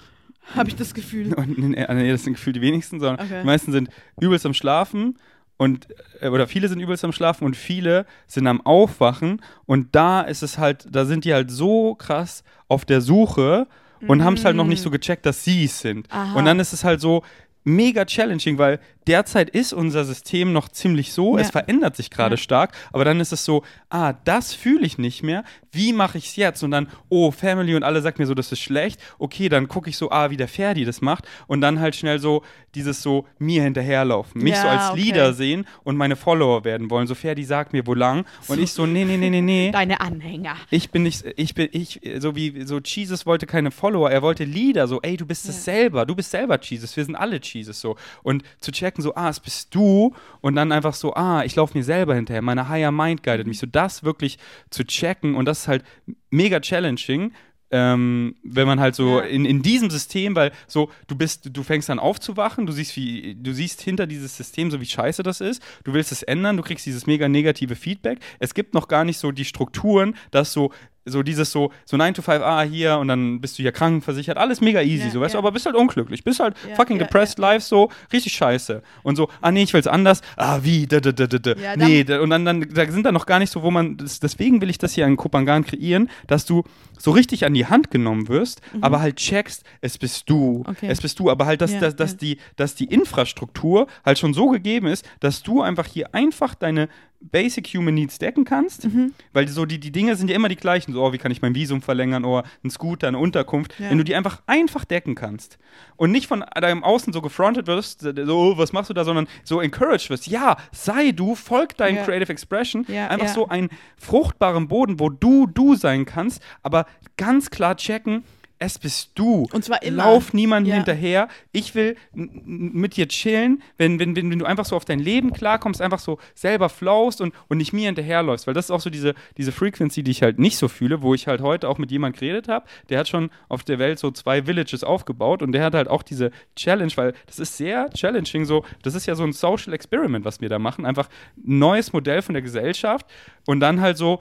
habe ich das Gefühl. nee, nee, das sind gefühlt die wenigsten, sondern Okay. die meisten sind übelst am Schlafen und äh, oder viele sind übelst am Schlafen und viele sind am Aufwachen und da ist es halt, da sind die halt so krass auf der Suche und haben es halt noch nicht so gecheckt, dass sie es sind. Aha. Und dann ist es halt so mega challenging, weil derzeit ist unser System noch ziemlich so, Ja. es verändert sich gerade Ja. stark, aber dann ist es so, ah, das fühle ich nicht mehr, wie mache ich es jetzt? Und dann, oh, Family und alle sagt mir so, das ist schlecht, okay, dann gucke ich so, ah, wie der Ferdi das macht. Und dann halt schnell so dieses so mir hinterherlaufen, mich so Ja, als okay. Leader sehen und meine Follower werden wollen, so Ferdi sagt mir, wo lang? Und ich so, nee, nee, nee, nee, nee. Deine Anhänger. Ich bin nicht, ich bin, ich, so wie, so Jesus wollte keine Follower, er wollte Leader, so, ey, du bist es selber, du bist selber Jesus, wir sind alle Jesus, so. Und zu checken, so, ah, es bist du, und dann einfach so, ah, ich laufe mir selber hinterher, meine Higher Mind guidet mich, so das wirklich zu checken, und das ist halt mega challenging, ähm, wenn man halt so Ja. in, in diesem System, weil so, du bist, du fängst an aufzuwachen, du siehst, wie, du siehst hinter dieses System so, wie scheiße das ist, du willst es ändern, du kriegst dieses mega negative Feedback. Es gibt noch gar nicht so die Strukturen, dass so, so dieses so, so 9 to 5, ah, hier und dann bist du hier krankenversichert, alles mega easy, Ja, so, weißt du, ja. aber bist halt unglücklich, bist halt Ja, fucking depressed life, so, richtig scheiße. Und so, ah, nee, ich will's anders, ah, wie, da, da, da, da, da. Ja, nee, da, und dann, dann, da sind da noch gar nicht so, wo man, das, deswegen will ich das hier in Kopangan kreieren, dass du so richtig an die Hand genommen wirst, aber halt checkst, es bist du, Mhm. Okay. es bist du, aber halt, dass, dass, dass, die, dass die Infrastruktur halt schon so gegeben ist, dass du einfach hier einfach deine Basic Human Needs decken kannst, Mhm. weil so die, die Dinge sind ja immer die gleichen, so, oh, wie kann ich mein Visum verlängern, oder ein Scooter, eine Unterkunft, Ja. wenn du die einfach einfach decken kannst und nicht von deinem Außen so gefrontet wirst, so, oh, was machst du da, sondern so encouraged wirst, ja, sei du, folg deinem Ja. Creative Expression, Ja, einfach so einen fruchtbaren Boden, wo du du sein kannst, aber ganz klar checken, es bist du. Und zwar immer. Lauf niemandem Ja. hinterher. Ich will mit dir chillen, wenn, wenn, wenn, wenn du einfach so auf dein Leben klarkommst, einfach so selber flowst und, und nicht mir hinterherläufst. Weil das ist auch so diese, diese Frequency, die ich halt nicht so fühle, wo ich halt heute auch mit jemandem geredet habe. Der hat schon auf der Welt so zwei Villages aufgebaut und der hat halt auch diese Challenge, weil das ist sehr challenging. So, das ist ja so ein Social Experiment, was wir da machen. Einfach ein neues Modell von der Gesellschaft und dann halt so,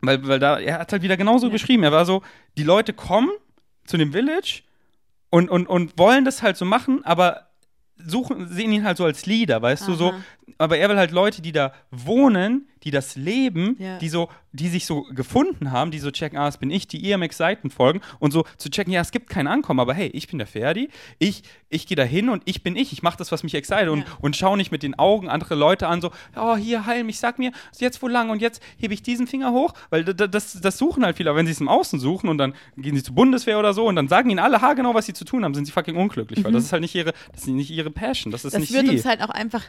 weil, weil da, er hat halt wieder genauso Ja. beschrieben. Er war so, die Leute kommen zu dem Village und, und, und wollen das halt so machen, aber suchen, sehen ihn halt so als Leader, weißt du, so. Aha. Aber er will halt Leute, die da wohnen, die das leben, Ja. die so, die sich so gefunden haben, die so checken, ah, das bin ich, die EMX-Seiten folgen und so zu checken, ja, es gibt kein Ankommen, aber hey, ich bin der Ferdi, ich, ich gehe da hin und ich bin ich, ich mache das, was mich excited und, Ja. und schaue nicht mit den Augen andere Leute an, so, oh, hier, heil mich, sag mir, jetzt wo lang und jetzt hebe ich diesen Finger hoch, weil da- da- das, das suchen halt viele, aber wenn sie es im Außen suchen und dann gehen sie zur Bundeswehr oder so und dann sagen ihnen alle haargenau, was sie zu tun haben, sind sie fucking unglücklich, weil das ist halt nicht ihre, das ist nicht ihre Passion, das ist Mhm. Das nicht wird sie. uns halt auch einfach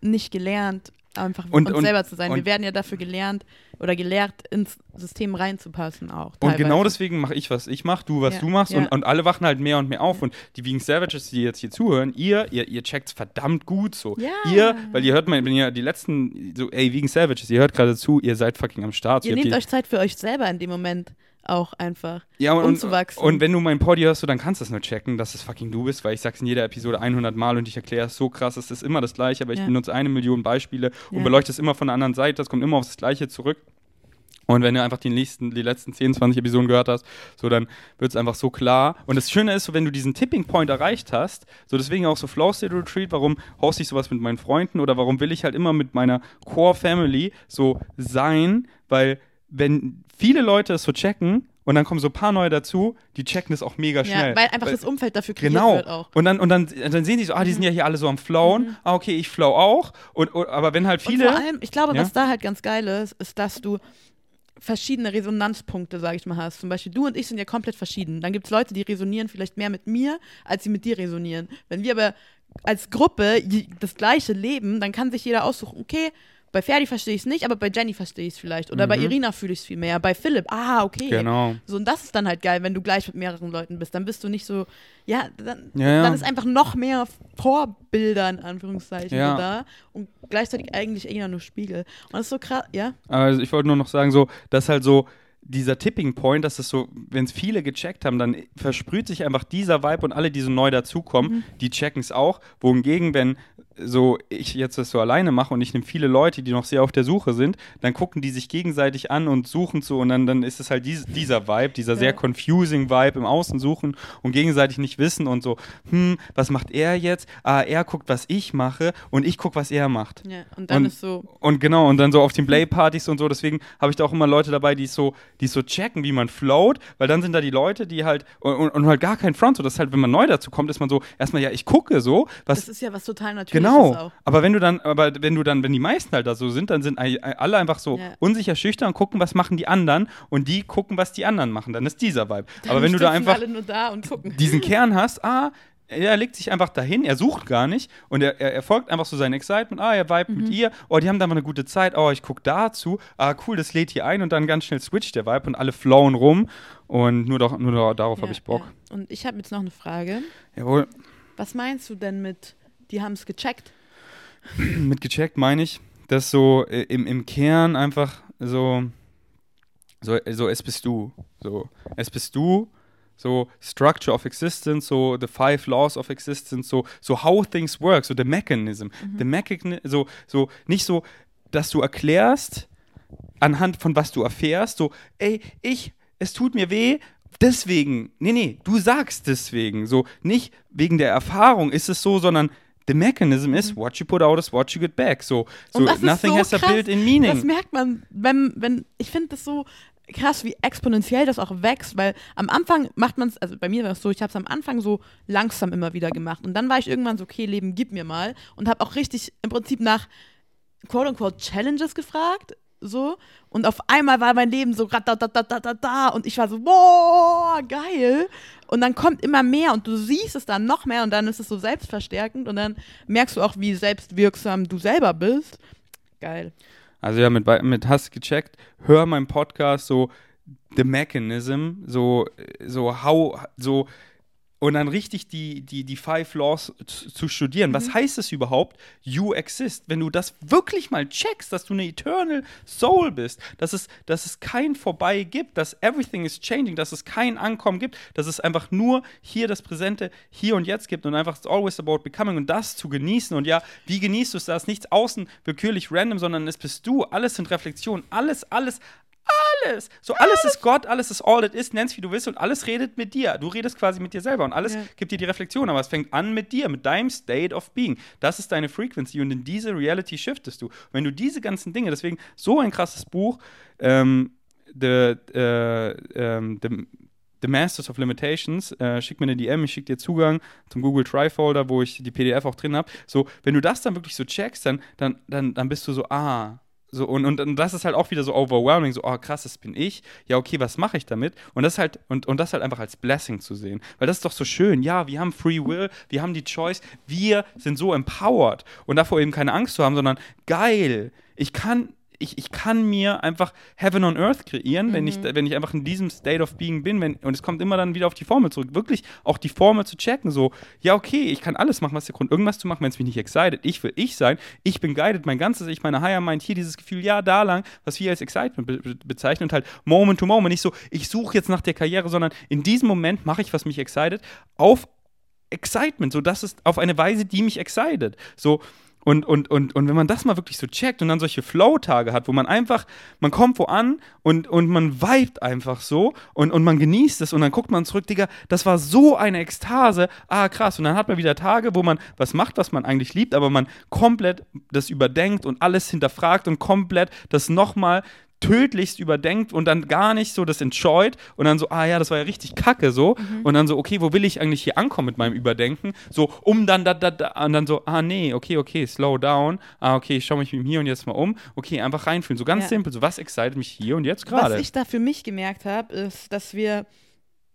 nicht gelernt, einfach Und- uns und- selber zu sein. Wir und- werden ja dafür gelernt oder gelehrt, ins System reinzupassen auch. Und teilweise. genau deswegen mache ich, was ich mache, du, was Ja, du machst. ja. Und, und alle wachen halt mehr und mehr auf. Und die Vegan Savages, die jetzt hier zuhören, ihr, ihr, ihr checkt's verdammt gut so. Ja. Ihr, weil ihr hört mal, wenn ihr die letzten, so, ey, Vegan Savages, ihr hört gerade zu, ihr seid fucking am Start. Ihr habt nehmt euch Zeit für euch selber in dem Moment auch einfach. ja, und, um und, und wenn du mein Podi hörst, so, dann kannst du das nur checken, dass es fucking du bist, weil ich sag's in jeder Episode 100 Mal und ich erkläre es so krass, es ist immer das Gleiche, aber ich Ja. benutze eine Million Beispiele und Ja. beleuchte es immer von der anderen Seite, das kommt immer aufs Gleiche zurück. Und wenn du einfach die, nächsten, die letzten 10, 20 Episoden gehört hast, so dann wird es einfach so klar. Und das Schöne ist, so, wenn du diesen Tipping Point erreicht hast, so deswegen auch so Flow State Retreat, warum hoste ich sowas mit meinen Freunden oder warum will ich halt immer mit meiner Core Family so sein, weil wenn viele Leute es so checken und dann kommen so ein paar neue dazu, die checken es auch mega schnell. Ja, weil einfach das Umfeld dafür kreiert Genau. wird auch. Und dann, und dann, dann sehen die so, ah, die sind ja hier alle so am Flowen. Ah, okay, ich flow auch. Und, und, aber wenn halt Und viele. vor allem, ich glaube, Ja? was da halt ganz geil ist, ist, dass du verschiedene Resonanzpunkte, sage ich mal, hast. Zum Beispiel du und ich sind ja komplett verschieden. Dann gibt es Leute, die resonieren vielleicht mehr mit mir, als sie mit dir resonieren. Wenn wir aber als Gruppe das gleiche leben, dann kann sich jeder aussuchen, okay, bei Ferdi verstehe ich es nicht, aber bei Jenny verstehe ich es vielleicht. Oder bei Mhm. Irina fühle ich es viel mehr. Bei Philipp, ah, okay. Genau. So, und das ist dann halt geil, wenn du gleich mit mehreren Leuten bist. Dann bist du nicht so, ja, dann, Ja, dann ist einfach noch mehr Vorbilder in Anführungszeichen Ja. da und gleichzeitig eigentlich eher nur Spiegel. Und das ist so krass, ja? Also ich wollte nur noch sagen, so, dass halt so dieser Tipping Point, dass es so, wenn es viele gecheckt haben, dann versprüht sich einfach dieser Vibe und alle, die so neu dazukommen, Mhm. die checken es auch. Wohingegen, wenn so ich jetzt das so alleine mache und ich nehme viele Leute, die noch sehr auf der Suche sind, dann gucken die sich gegenseitig an und suchen so und dann, dann ist es halt dies, dieser Vibe, dieser sehr Ja. confusing Vibe im Außen suchen und gegenseitig nicht wissen und so, hm, was macht er jetzt? Ah, er guckt, was ich mache und ich guck, was er macht. ja. Und dann Und- ist so, Und genau, und dann so auf den Play-Partys und so, deswegen habe ich da auch immer Leute dabei, die so, die so checken, wie man float, weil dann sind da die Leute, die halt, und, und, und halt gar kein Front, so das ist halt, wenn man neu dazu kommt, ist man so, erstmal, ja, ich gucke so, was, das ist ja was total Natürliches genau, aber wenn du dann, aber wenn du dann, wenn die meisten halt da so sind, dann sind alle einfach so Ja. unsicher, schüchtern und gucken, was machen die anderen und die gucken, was die anderen machen, dann ist dieser Vibe. Dann aber wenn du da einfach alle nur da diesen Kern hast, ah, er legt sich einfach dahin, er sucht gar nicht und er, er, er folgt einfach so sein Excitement, ah, er vibe mit ihr, oh, die haben da mal eine gute Zeit, oh, ich guck dazu, ah, cool, das lädt hier ein und dann ganz schnell switcht der Vibe und alle flowen rum und nur, doch, nur da- darauf Ja, habe ich Bock. Ja. Und ich habe jetzt noch eine Frage. Jawohl, Was meinst du denn mit, die haben es gecheckt? mit gecheckt meine ich, dass so äh, im, im Kern einfach so, so, so, es bist du, so, es bist du, so Structure of Existence, so the five laws of existence, so, so how things work, so the mechanism. The mechanism, so, so nicht so, dass du erklärst, anhand von was du erfährst, so, ey, ich, es tut mir weh, deswegen, nee, nee, du sagst deswegen, so, nicht wegen der Erfahrung ist es so, sondern the mechanism is what you put out is what you get back, so, so nothing so has a krass. built in meaning. Das merkt man, wenn, wenn, ich finde das so krass, wie exponentiell das auch wächst, weil am Anfang macht man es, also bei mir war es so, ich habe es am Anfang so langsam immer wieder gemacht. Und dann war ich irgendwann so, okay, Leben, gib mir mal. Und habe auch richtig im Prinzip nach quote-unquote Challenges gefragt, so. Und auf einmal war mein Leben so da, da, da, da, da, da. Und ich war so, boah, geil und dann kommt immer mehr und du siehst es dann noch mehr und dann ist es so selbstverstärkend und dann merkst du auch, wie selbstwirksam du selber bist. Geil. Also ja, mit, mit Hass gecheckt, hör meinen Podcast so The Mechanism, so, so how, so und dann richtig die, die, die Five Laws zu, studieren. Was heißt es überhaupt? You exist. Wenn du das wirklich mal checkst, dass du eine Eternal Soul bist, dass es, dass es kein Vorbei gibt, dass everything is changing, dass es kein Ankommen gibt, dass es einfach nur hier das Präsente, hier und jetzt gibt und einfach it's always about becoming und das zu genießen. Und ja, wie genießt du es? Da ist nichts außen willkürlich random, sondern es bist du. Alles sind Reflexionen. Alles, alles, alles. So, alles ist Gott, alles ist all it is, nenn's wie du willst und alles redet mit dir. Du redest quasi mit dir selber und alles Ja. gibt dir die Reflexion, aber es fängt an mit dir, mit deinem State of Being. Das ist deine Frequency und in diese Reality shiftest du. Und wenn du diese ganzen Dinge, deswegen so ein krasses Buch, ähm, the, äh, ähm, the, the Masters of Limitations, äh, schick mir eine DM, ich schick dir Zugang zum Google Drive Folder, wo ich die PDF auch drin habe. So, wenn du das dann wirklich so checkst, dann, dann, dann, dann bist du so, ah, so, und, und, und das ist halt auch wieder so overwhelming, so, oh krass, das bin ich. Ja, okay, was mache ich damit? Und das halt, und, und das halt einfach als Blessing zu sehen. Weil das ist doch so schön. Ja, wir haben Free Will, wir haben die Choice, wir sind so empowered. Und davor eben keine Angst zu haben, sondern geil, ich kann. Ich, ich kann mir einfach Heaven on Earth kreieren, wenn, ich, wenn ich einfach in diesem State of Being bin. Wenn, und es kommt immer dann wieder auf die Formel zurück. Wirklich auch die Formel zu checken. So, ja, okay, ich kann alles machen, was der Grund, irgendwas zu machen, wenn es mich nicht excited. Ich will ich sein. Ich bin guided, mein ganzes Ich, meine Higher Mind, hier dieses Gefühl, ja, da lang, was wir als Excitement be be bezeichnen. Und halt Moment to Moment. Nicht so, ich suche jetzt nach der Karriere, sondern in diesem Moment mache ich, was mich excited, auf Excitement. So, das ist auf eine Weise, die mich excited. So, und, und, und, und wenn man das mal wirklich so checkt und dann solche Flow-Tage hat, wo man einfach, man kommt wo an und, und man vibet einfach so und, und man genießt es und dann guckt man zurück, Digga, das war so eine Ekstase, ah krass. Und dann hat man wieder Tage, wo man was macht, was man eigentlich liebt, aber man komplett das überdenkt und alles hinterfragt und komplett das nochmal tödlichst überdenkt und dann gar nicht so das enjoyt und dann so, ah ja, das war ja richtig kacke so und dann so, okay, wo will ich eigentlich hier ankommen mit meinem Überdenken? So, um dann da, da, da und dann so, ah nee, okay, okay, slow down, ah okay, ich schaue mich hier und jetzt mal um, okay, einfach reinfühlen, so ganz Ja. simpel, so was excited mich hier und jetzt Was gerade? ich da für mich gemerkt habe, ist, dass wir,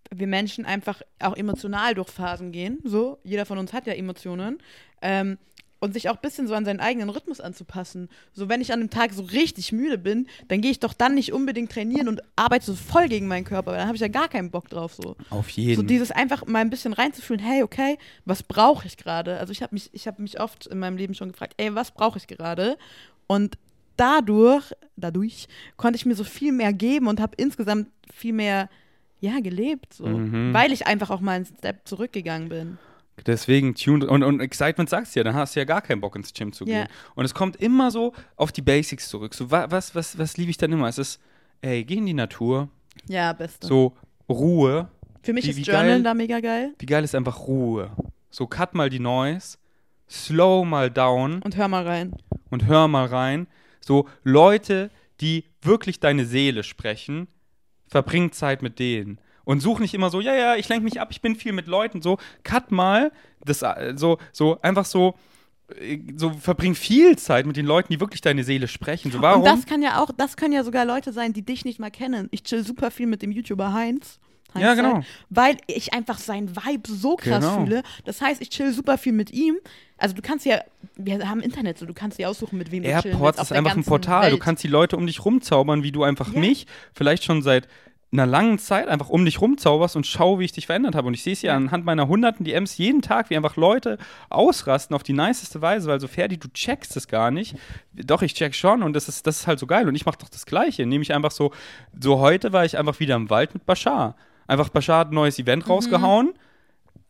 wir Menschen einfach auch emotional durch Phasen gehen. So, jeder von uns hat ja Emotionen. Ähm, und sich auch ein bisschen so an seinen eigenen Rhythmus anzupassen. So, wenn ich an einem Tag so richtig müde bin, dann gehe ich doch dann nicht unbedingt trainieren und arbeite so voll gegen meinen Körper, weil dann habe ich ja gar keinen Bock drauf. So. Auf So jeden. dieses einfach mal ein bisschen reinzufühlen, hey, okay, was brauche ich gerade? Also ich habe mich, ich habe mich oft in meinem Leben schon gefragt, ey, was brauche ich gerade? Und dadurch, dadurch konnte ich mir so viel mehr geben und habe insgesamt viel mehr, ja, gelebt, so. Mhm. Weil ich einfach auch mal einen Step zurückgegangen bin. Deswegen Tune und, und Excitement sagst du ja, dann hast du ja gar keinen Bock ins Gym zu gehen. Ja. Und es kommt immer so auf die Basics zurück. So, wa- was, was, was liebe ich dann immer? Es ist, ey, geh in die Natur, Ja, beste. so Ruhe. Für mich wie- ist wie geil- da mega geil. Wie geil ist einfach Ruhe? So, cut mal die Noise, slow mal down Und hör mal rein. und hör mal rein. So, Leute, die wirklich deine Seele sprechen, verbring Zeit mit denen. Und such nicht immer so, ja, ja, ich lenke mich ab, ich bin viel mit Leuten. So, cut mal, das, äh, so, so, einfach so, äh, so, verbring viel Zeit mit den Leuten, die wirklich deine Seele sprechen. So, warum? Und das kann ja auch, das können ja sogar Leute sein, die dich nicht mal kennen. Ich chill super viel mit dem YouTuber Heinz. Heinz Ja, genau. Seid, Weil ich einfach seinen Vibe so krass Genau. fühle. Das heißt, ich chill super viel mit ihm. Also du kannst ja, wir haben Internet, so du kannst dir aussuchen, mit wem du chillen willst. Ist einfach ein Portal. Du Welt. kannst die Leute um dich rumzaubern, wie du einfach Ja. mich vielleicht schon seit einer langen Zeit einfach um dich rumzauberst und schau, wie ich dich verändert habe. Und ich sehe es ja anhand meiner hunderten DMs jeden Tag, wie einfach Leute ausrasten auf die niceste Weise, weil so Ferdi, du checkst es gar nicht. Doch, ich check schon und das ist, das ist halt so geil. Und ich mache doch das Gleiche. Nämlich einfach so, so heute war ich einfach wieder im Wald mit Bashar. Einfach Bashar hat ein neues Event Mhm. rausgehauen.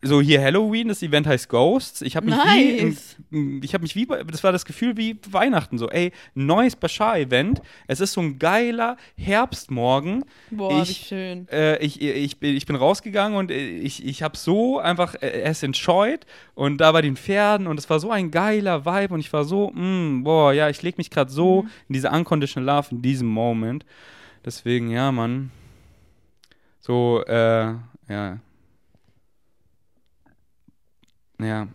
So hier Halloween, das Event heißt Ghosts. Ich habe mich Nice. wie, ich habe mich wie, das war das Gefühl wie Weihnachten so. Ey, neues Bashar-Event. Es ist so ein geiler Herbstmorgen. Boah, ich, wie schön. Äh, ich, ich, bin, ich bin rausgegangen und äh, ich, ich habe so einfach äh, es enjoyed und da bei den Pferden und es war so ein geiler Vibe und ich war so, mm, boah, ja, ich lege mich gerade so Mhm. in diese unconditional love in diesem Moment. Deswegen, ja, Mann. So, äh, ja. Ja.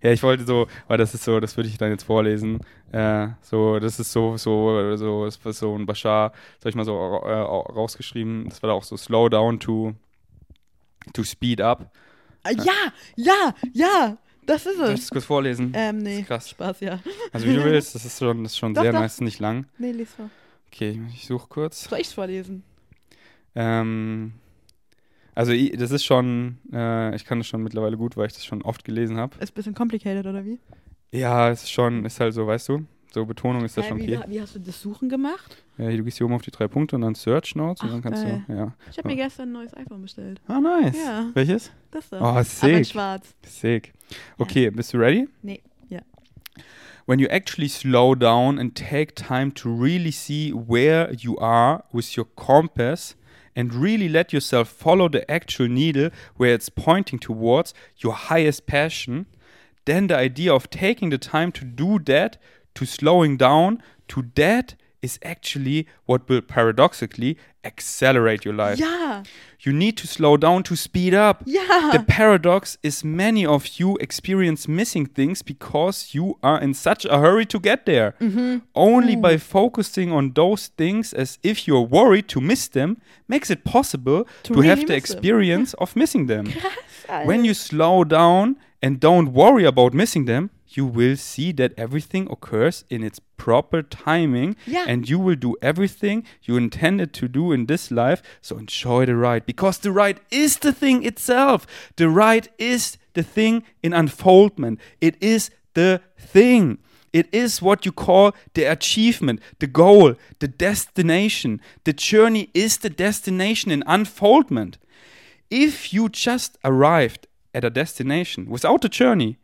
Ja, ich wollte so, weil das ist so, das würde ich dann jetzt vorlesen. Äh, so, das ist so, so, so, das ist so ein Bashar, das habe ich mal so äh, rausgeschrieben. Das war da auch so slow down to, to speed up. Ah, Ja, ja, ja, das ist Soll ich es. das kurz vorlesen? Ähm, Das nee. ist krass. Spaß, ja. Also wie du willst, das ist schon, das ist schon Doch, sehr doch. nice, nicht lang. Nee, lies vor. Okay, ich suche kurz. Soll ich's vorlesen? Ähm, also i- das ist schon, äh, ich kann das schon mittlerweile gut, weil ich das schon oft gelesen habe. Ist ein bisschen complicated, oder wie? Ja, es ist schon, ist halt so, weißt du, so Betonung ist das Hä, schon wie, okay. wie hast du das Suchen gemacht? Ja, du gehst hier oben auf die drei Punkte und dann Search Notes und dann kannst geil. du, ja. Ich habe mir gestern ein neues iPhone bestellt. Ah, nice. Ja. Welches? Das da. Oh, Aber in sick. schwarz. Sick. Okay, bist du ready? Nee, ja. when you actually slow down and take time to really see where you are with your compass and really let yourself follow the actual needle where it's pointing towards your highest passion, then the idea of taking the time to do that, to slowing down, to that is actually what will paradoxically accelerate your life. Yeah. You need to slow down to speed up. ja. The paradox is many of you experience missing things because you are in such a hurry to get there. Mm-hmm. Only by focusing on those things as if you're worried to miss them makes it possible to, To have the miss them. experience of missing them. When you slow down and don't worry about missing them, you will see that everything occurs in its proper timing Ja. and you will do everything you intended to do in this life. So enjoy the ride because the ride is the thing itself. The ride is the thing in unfoldment. It is the thing. It is what you call the achievement, the goal, the destination. The journey is the destination in unfoldment. If you just arrived at a destination without a journey,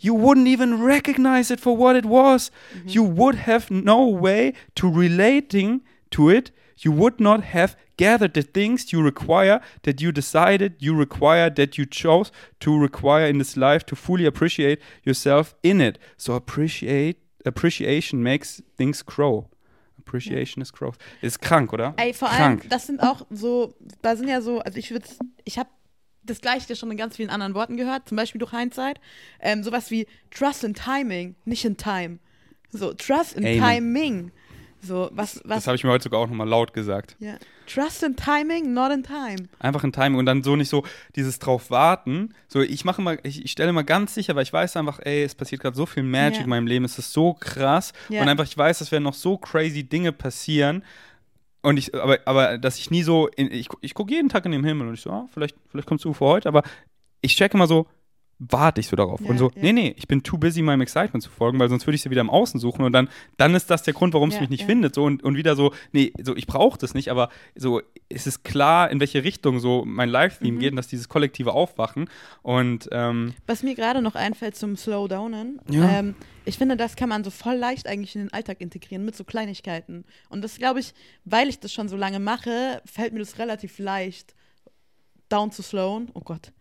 you wouldn't even recognize it for what it was. You would have no way to relating to it. You would not have gathered the things you require that you decided you require that you chose to require in this life to fully appreciate yourself in it. So appreciate appreciation makes things grow. Appreciation is growth. Ist krank, oder? Ey, vor allem, krank. das sind auch so, da sind ja so, also ich würde, ich habe das gleiche schon in ganz vielen anderen Worten gehört, zum Beispiel durch Hindsight. Ähm, sowas wie Trust in Timing, nicht in Time. So, Trust in Amen. Timing. So, was, was, Das habe ich mir heute sogar auch nochmal laut gesagt. ja. Trust in Timing, not in Time. Einfach ein Timing und dann so nicht so dieses drauf warten. So, ich mache mal, ich, ich stelle mal ganz sicher, weil ich weiß einfach, ey, es passiert gerade so viel Magic Ja. in meinem Leben, es ist so krass. Ja. Und einfach, ich weiß, es werden noch so crazy Dinge passieren. Und ich, aber, aber dass ich nie so, in, ich, ich gucke jeden Tag in den Himmel und ich so, ah, vielleicht, vielleicht kommst du vor heute, aber ich checke immer so, warte ich so darauf. Ja, und so, ja. nee, nee, ich bin too busy, meinem Excitement zu folgen, weil sonst würde ich sie wieder im Außen suchen und dann, dann ist das der Grund, warum es Ja, mich nicht findet. So und, und wieder so, nee, so ich brauche das nicht, aber so es ist klar, in welche Richtung so mein Live-Theme Mhm. geht und dass dieses kollektive Aufwachen. Und ähm, Was mir gerade noch einfällt zum Slowdownen, ähm, ich finde, das kann man so voll leicht eigentlich in den Alltag integrieren mit so Kleinigkeiten. Und das glaube ich, weil ich das schon so lange mache, fällt mir das relativ leicht, down zu slowen. Oh Gott.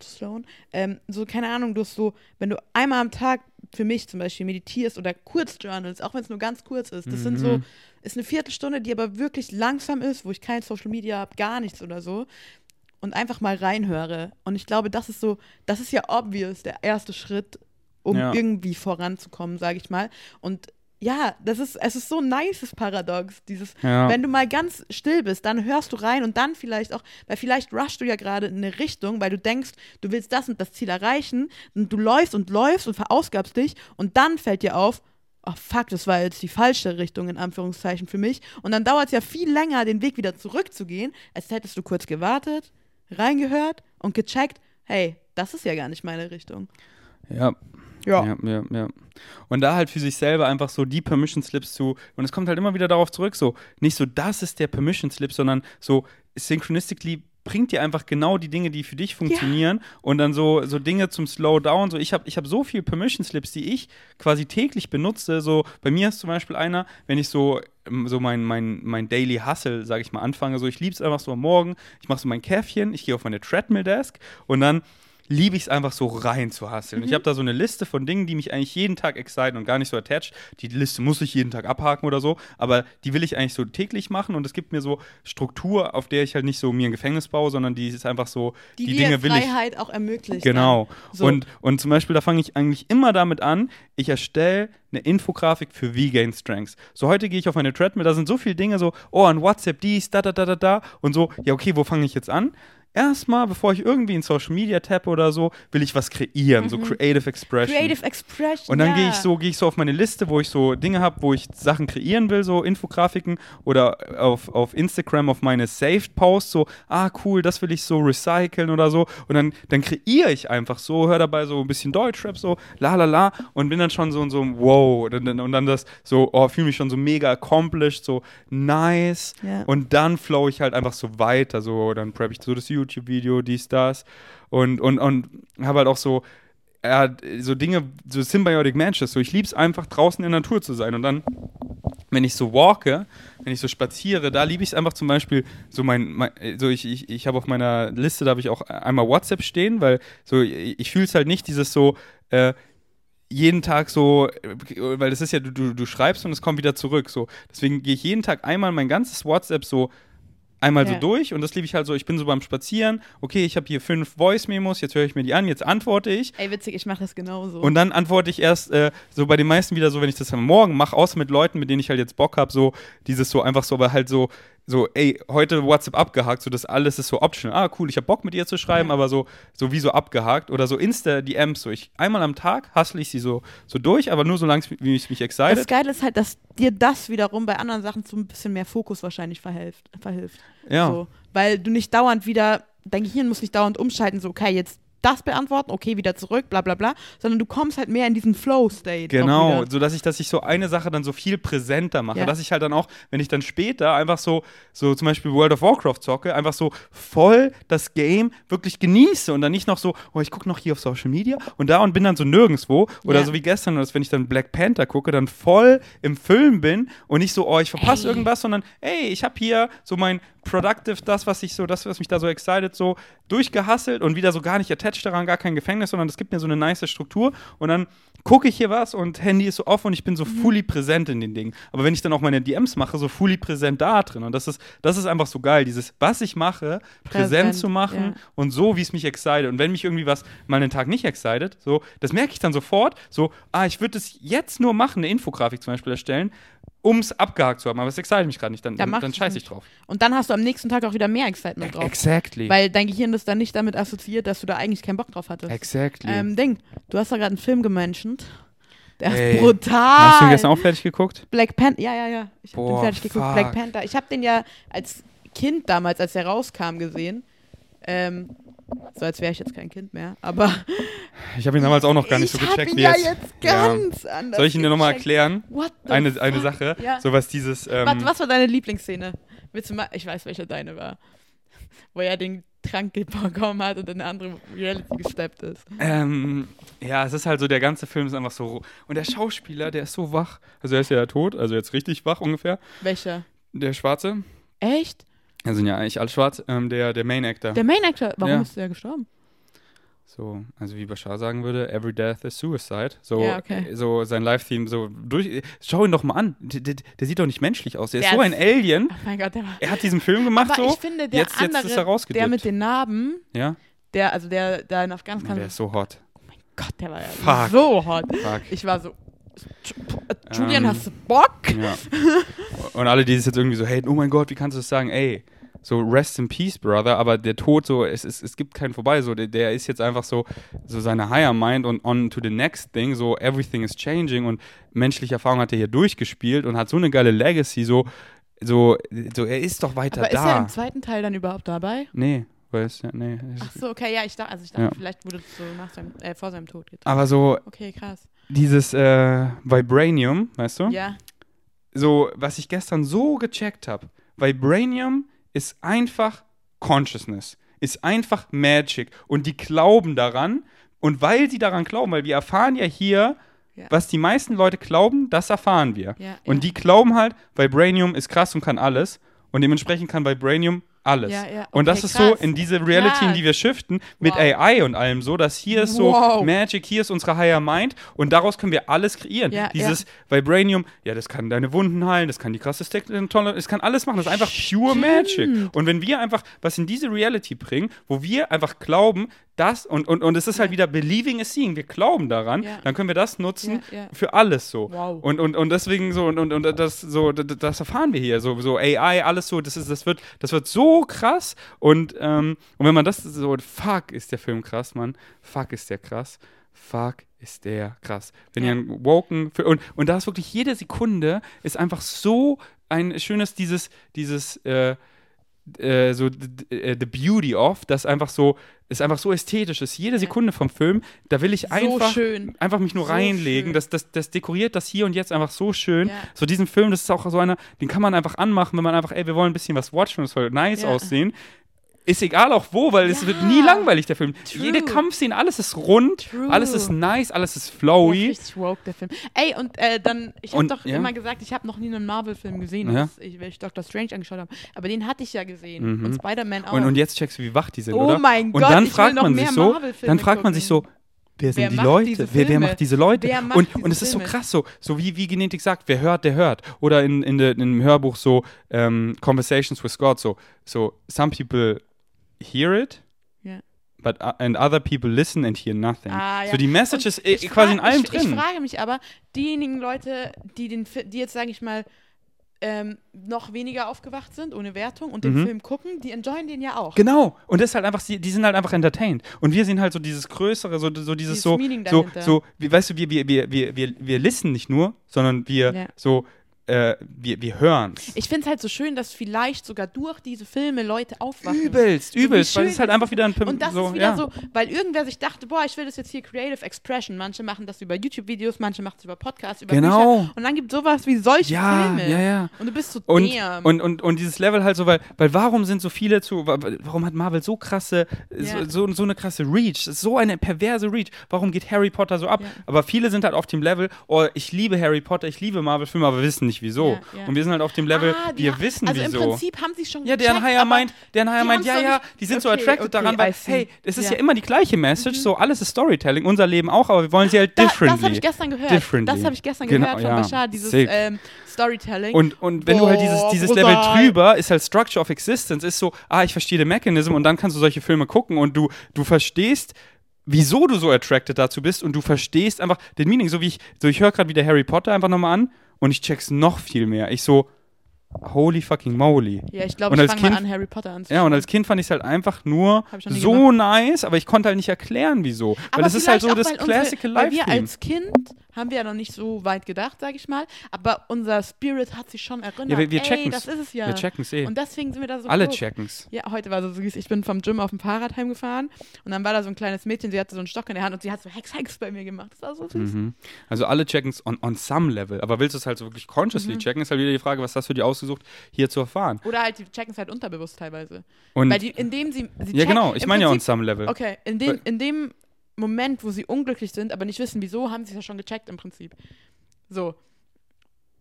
Zu slowen. Ähm, so, keine Ahnung, du hast so, wenn du einmal am Tag für mich zum Beispiel meditierst oder kurz journals, auch wenn es nur ganz kurz ist, das sind so, Mhm. ist eine Viertelstunde, die aber wirklich langsam ist, wo ich kein Social Media habe, gar nichts oder so und einfach mal reinhöre. Und ich glaube, das ist so, das ist ja obvious, der erste Schritt, um Ja. irgendwie voranzukommen, sage ich mal. Und ja, das ist, es ist so ein nices Paradox, dieses, Ja. wenn du mal ganz still bist, dann hörst du rein und dann vielleicht auch, weil vielleicht rushst du ja gerade in eine Richtung, weil du denkst, du willst das und das Ziel erreichen und du läufst und läufst und verausgabst dich und dann fällt dir auf, oh fuck, das war jetzt die falsche Richtung in Anführungszeichen für mich und dann dauert es ja viel länger, den Weg wieder zurückzugehen, als hättest du kurz gewartet, reingehört und gecheckt, hey, das ist ja gar nicht meine Richtung. ja, Ja, ja, ja. Und da halt für sich selber einfach so die Permission Slips zu, und es kommt halt immer wieder darauf zurück, so, nicht so, das ist der Permission Slip, sondern so, synchronistically bringt dir einfach genau die Dinge, die für dich funktionieren und dann so, so Dinge zum Slowdown. So, ich habe ich hab so viel Permission Slips, die ich quasi täglich benutze. So, bei mir ist zum Beispiel einer, wenn ich so, ähm, so mein, mein, mein Daily Hustle, sage ich mal, anfange, so ich liebe es einfach so am Morgen, ich mache so mein Käffchen, ich gehe auf meine Treadmill Desk und dann liebe ich es einfach so rein zu hasseln. Ich habe da so eine Liste von Dingen, die mich eigentlich jeden Tag exciten und gar nicht so attached. Die Liste muss ich jeden Tag abhaken oder so, aber die will ich eigentlich so täglich machen und es gibt mir so Struktur, auf der ich halt nicht so mir ein Gefängnis baue, sondern die ist einfach so, Die, die, Dinge will ich. Freiheit auch ermöglicht. Genau. So. Und, und zum Beispiel, da fange ich eigentlich immer damit an, ich erstelle eine Infografik für V-Gain Strengths. So, heute gehe ich auf meine Treadmill, da sind so viele Dinge, so, oh, an WhatsApp dies, da, da, da, da, da, und so, ja, okay, wo fange ich jetzt an? Erstmal, bevor ich irgendwie in Social Media tappe oder so, will ich was kreieren, so Creative Expression. Mhm. Creative Expression. Und dann ja. gehe ich so, gehe ich so auf meine Liste, wo ich so Dinge habe, wo ich Sachen kreieren will, so Infografiken oder auf, auf Instagram auf meine Saved Posts, so, ah cool, das will ich so recyceln oder so. Und dann, dann kreiere ich einfach so, höre dabei so ein bisschen Deutschrap, so la la la und bin dann schon so und so, wow. Und dann, und dann das so, oh, fühle mich schon so mega accomplished, so nice. Ja. Und dann flow ich halt einfach so weiter, so, dann prep ich so das YouTube-Video, dies, das. Und, und, und habe halt auch so, hat so Dinge, so Symbiotic Matches, so ich lieb's einfach draußen in der Natur zu sein und dann, wenn ich so walke, wenn ich so spaziere, da liebe ich es einfach zum Beispiel, so mein, mein so ich, ich, ich habe auf meiner Liste, da habe ich auch einmal WhatsApp stehen, weil so ich, ich fühle es halt nicht, dieses so, äh, jeden Tag so, weil das ist ja, du, du, du schreibst und es kommt wieder zurück. So. Deswegen gehe ich jeden Tag einmal mein ganzes WhatsApp so einmal Ja. so durch und das liebe ich halt so, ich bin so beim Spazieren, okay, ich habe hier fünf Voice-Memos, jetzt höre ich mir die an, jetzt antworte ich. Ey, witzig, ich mache das genauso. Und dann antworte ich erst äh, so bei den meisten wieder so, wenn ich das am Morgen mache, außer mit Leuten, mit denen ich halt jetzt Bock habe, so dieses so einfach so, aber halt so, so, ey, heute WhatsApp abgehakt, so das alles ist so optional. Ah, cool, ich habe Bock mit ihr zu schreiben, Ja. aber so, so wie so abgehakt oder so Insta-DMs, so ich einmal am Tag hustle ich sie so, so durch, aber nur so lange, wie es mich das excited. Geile ist halt, dass dir das wiederum bei anderen Sachen zu ein bisschen mehr Fokus wahrscheinlich verhilft. verhilft. Ja. So, weil du nicht dauernd wieder, dein Gehirn muss nicht dauernd umschalten, so, okay, jetzt das beantworten, okay, wieder zurück, bla bla bla, sondern du kommst halt mehr in diesen Flow-State. Genau, wieder. so dass ich, dass ich so eine Sache dann so viel präsenter mache, Ja. dass ich halt dann auch, wenn ich dann später einfach so, so zum Beispiel World of Warcraft zocke, einfach so voll das Game wirklich genieße und dann nicht noch so, oh, ich gucke noch hier auf Social Media und da und bin dann so nirgendwo oder Ja. so wie gestern, dass wenn ich dann Black Panther gucke, dann voll im Film bin und nicht so, oh, ich verpasse irgendwas, sondern, ey, ich habe hier so mein Productive, das, was ich so, das, was mich da so excited, so durchgehasselt und wieder so gar nicht attached daran, gar kein Gefängnis, sondern das gibt mir so eine nice Struktur und dann gucke ich hier was und Handy ist so off und ich bin so Mhm. fully präsent in den Dingen. Aber wenn ich dann auch meine DMs mache, so fully präsent da drin und das ist, das ist einfach so geil, dieses, was ich mache, präsent, Präsent, zu machen ja. und so, wie es mich excited. Und wenn mich irgendwie was mal einen Tag nicht excited, so, das merke ich dann sofort, so, ah, ich würde es jetzt nur machen, eine Infografik zum Beispiel erstellen, um es abgehakt zu haben, aber es excited mich gerade nicht, dann, Dann dann, scheiße ich drauf. Und dann hast du am nächsten Tag auch wieder mehr Excitement drauf. Exactly. Weil dein Gehirn das dann nicht damit assoziiert, dass du da eigentlich keinen Bock drauf hattest. exactly. Ähm, Ding, du hast da gerade einen Film gementioned. Der Ey. ist brutal. Hast du ihn gestern auch fertig geguckt? Black Panther, ja, ja, ja. Ich habe den fertig geguckt. fuck. Black Panther. Ich habe den ja als Kind damals, als der rauskam, gesehen. Ähm, so als wäre ich jetzt kein Kind mehr. Aber Ich habe ihn damals auch noch gar nicht so gecheckt ihn wie ja jetzt. jetzt Ja. ganz anders. Soll ich ihn dir nochmal erklären? What the Eine, fuck? eine Sache, Ja. so was dieses. Ähm, Warte, was war deine Lieblingsszene? Willst du mal, ich weiß, welche deine war. Wo er den Trank bekommen hat und in eine andere Reality gesteppt ist. Ähm, ja, es ist halt so, der ganze Film ist einfach so. Und der Schauspieler, der ist so wach. Also er ist ja tot, also jetzt richtig wach ungefähr. Welcher? Der Schwarze. Echt? Also sind ja eigentlich alle schwarz. Ähm, der, der Main Actor. Der Main Actor, warum Ja. ist der gestorben? So, also wie Bashar sagen würde, every death is suicide. So, Ja, okay. so sein Live-Theme, so durch. Schau ihn doch mal an. Der, der, der sieht doch nicht menschlich aus. Der ist Der so ein ist- Alien. Oh mein Gott, der war. Er hat diesen Film gemacht Aber so. ich finde, der jetzt, jetzt andere, ist er rausgedippt. der mit den Narben, ja? der, also der, der in Afghanistan, Der ist so hot. Gott, der war ja Fuck. so hot. Fuck. Ich war so, Julian, Ähm, hast du Bock? Ja. Und alle, die das jetzt irgendwie so, hey, oh mein Gott, wie kannst du das sagen? Ey, so rest in peace, brother. Aber der Tod, so, es, es, es gibt keinen vorbei. So, der, der ist jetzt einfach so, so seine higher mind und on to the next thing. So, everything is changing und menschliche Erfahrung hat er hier durchgespielt und hat so eine geile Legacy. So, so, so er ist doch weiter Aber ist da. er im zweiten Teil dann überhaupt dabei? nee, weiß ja, nee. Ach so, okay, ja, ich dachte, also ich dachte, Ja. vielleicht wurde es so nach seinem, äh, vor seinem Tod getan. Aber so Okay, krass. Dieses äh, Vibranium, weißt du? Ja, so, was ich gestern so gecheckt habe, Vibranium ist einfach Consciousness, ist einfach Magic und die glauben daran und weil sie daran glauben, weil wir erfahren ja hier, Ja. was die meisten Leute glauben, das erfahren wir. ja. Und ja. die glauben halt, Vibranium ist krass und kann alles und dementsprechend kann Vibranium alles. Ja, ja, Und das okay, ist so krass. in diese Reality, in Krass. die wir shiften, mit Wow. AI und allem so, dass hier ist so Wow. Magic, hier ist unsere Higher Mind und daraus können wir alles kreieren. Ja, Dieses Vibranium, ja, das kann deine Wunden heilen, das kann die krasse tolle, es kann alles machen, das ist einfach pure Magic. Und wenn wir einfach was in diese Reality bringen, wo wir einfach glauben, das und, und, und es ist halt wieder believing is seeing, wir glauben daran, dann können wir das nutzen für alles so. Wow. Und, und, und deswegen so, und, und, und das so, das, das erfahren wir hier. So, so AI, alles so, das ist, das wird, das wird so krass. Und, ähm, und wenn man das so, fuck, ist der Film krass, Mann. Fuck ist der krass. Fuck ist der krass. Wenn Ja. ihr einen Woken und, und da ist wirklich jede Sekunde ist einfach so ein schönes, dieses, dieses, äh, äh, so the, the- beauty of, das einfach so, ist einfach so ästhetisch ist. Jede Sekunde vom Film, da will ich So einfach, schön. einfach mich nur So reinlegen. schön. Das, das, das dekoriert das hier und jetzt einfach so schön. Ja. So diesen Film, das ist auch so einer, den kann man einfach anmachen, wenn man einfach, ey, wir wollen ein bisschen was watchen es soll nice Ja. aussehen. Ist egal auch wo, weil es Ja. wird nie langweilig, der Film. True. Jede Kampfszene, alles ist rund, True. alles ist nice, alles ist flowy. ist richtig woke, der Film. Ey, und äh, dann, ich habe Und, doch ja. immer gesagt, ich habe noch nie einen Marvel-Film gesehen, Ja. als ich, weil ich Doctor Strange angeschaut habe. Aber den hatte ich ja gesehen. Mhm. Und Spider-Man auch. Und, und jetzt checkst du, wie wach die sind, Oh oder? mein und Gott, dann ich fragt man sich so, dann fragt man sich so, gucken. wer sind Wer die Leute? Wer, wer macht diese Leute? Macht und diese und es ist so krass, so, so wie, wie Genetik sagt, wer hört, der hört. Oder in, in, de, in dem Hörbuch so ähm, Conversations with God, so, so some people hear it, Ja. but uh, and other people listen and hear nothing. Ah, ja. So die Message ist ich quasi in frag- allem ich, drin. Ich frage mich aber, diejenigen Leute, die, den, die jetzt, sage ich mal, ähm, noch weniger aufgewacht sind, ohne Wertung, und den Mhm. Film gucken, die enjoyen den ja auch. Genau. Und das ist halt einfach, die die sind halt einfach entertained. Und wir sehen halt so dieses Größere, so, so dieses Dieses so, so, so, wie, weißt du, wir, wir, wir, wir, wir, wir listen nicht nur, sondern wir Ja. so, äh, wir, wir hören's. Ich finde es halt so schön, dass vielleicht sogar durch diese Filme Leute aufwachen. Übelst, übelst, weil es ist halt einfach wieder ein Pim Und das so, ist wieder ja. so, weil irgendwer sich dachte, boah, ich will das jetzt hier Creative Expression. Manche machen das über YouTube-Videos, manche machen es über Podcasts, über Genau. Bücher. Und dann gibt es sowas wie solche Ja, Filme. ja, ja. Und du bist so, Und, damn. und, und, und dieses Level halt so, weil, weil warum sind so viele zu, wa- wa- warum hat Marvel so krasse, Ja. so, so, so eine krasse Reach, so eine perverse Reach, warum geht Harry Potter so ab? Ja. Aber viele sind halt auf dem Level, oh, ich liebe Harry Potter, ich liebe Marvel-Filme, aber wir wissen nicht wieso. Ja, ja. Und wir sind halt auf dem Level, Ah, wir ha- wissen also wieso. im Prinzip haben sie schon Ja, deren aber meint, deren die meint, ja, ja, nicht- die sind so Okay, attracted okay, daran, weil, hey, das ist ja. Mhm. immer die gleiche Message, so alles ist Storytelling, unser Leben auch, aber wir wollen sie halt Da, differently. das habe ich gestern gehört. Differently. Das habe ich gestern Genau, gehört von. Bashar, dieses ähm, Storytelling. Und, und wenn du halt dieses, Boah, dieses. Level drüber ist halt Structure of Existence, ist so, ah, ich verstehe den Mechanism und dann kannst du solche Filme gucken und du, du verstehst, wieso du so attracted dazu bist und du verstehst einfach den Meaning. So wie ich, so ich höre gerade wieder Harry Potter einfach nochmal an und ich check's noch viel mehr. Ich so, holy fucking moly. ja, ich glaube, ich als fange mal Kind- an, Harry Potter anzuschauen. Ja, und als Kind fand ich es halt einfach nur so nice, aber ich konnte halt nicht erklären, wieso. Aber weil das ist halt so das Weil life wir als Kind haben wir ja noch nicht so weit gedacht, sage ich mal. Aber unser Spirit hat sich schon erinnert. Ja, wir, wir Ey, checken's. das ist es ja. Wir checken's eh. Und deswegen sind wir da so Alle close. checken's. Ja, heute war so süß. Ich bin vom Gym auf dem Fahrrad heimgefahren und dann war da so ein kleines Mädchen, sie hatte so einen Stock in der Hand und sie hat so Hex, Hex bei mir gemacht. Das war so süß. Mhm. Also alle checken's on, on some level. Aber willst du es halt so wirklich consciously Mhm. checken, ist halt wieder die Frage, was hast du dir ausgesucht, hier zu erfahren. Oder halt, die checken es halt unterbewusst teilweise. Und Weil die, indem sie, sie ja, checken- genau, ich meine ja on some level. Okay, in dem, in dem Moment, wo sie unglücklich sind, aber nicht wissen, wieso, haben sie es ja schon gecheckt im Prinzip. So.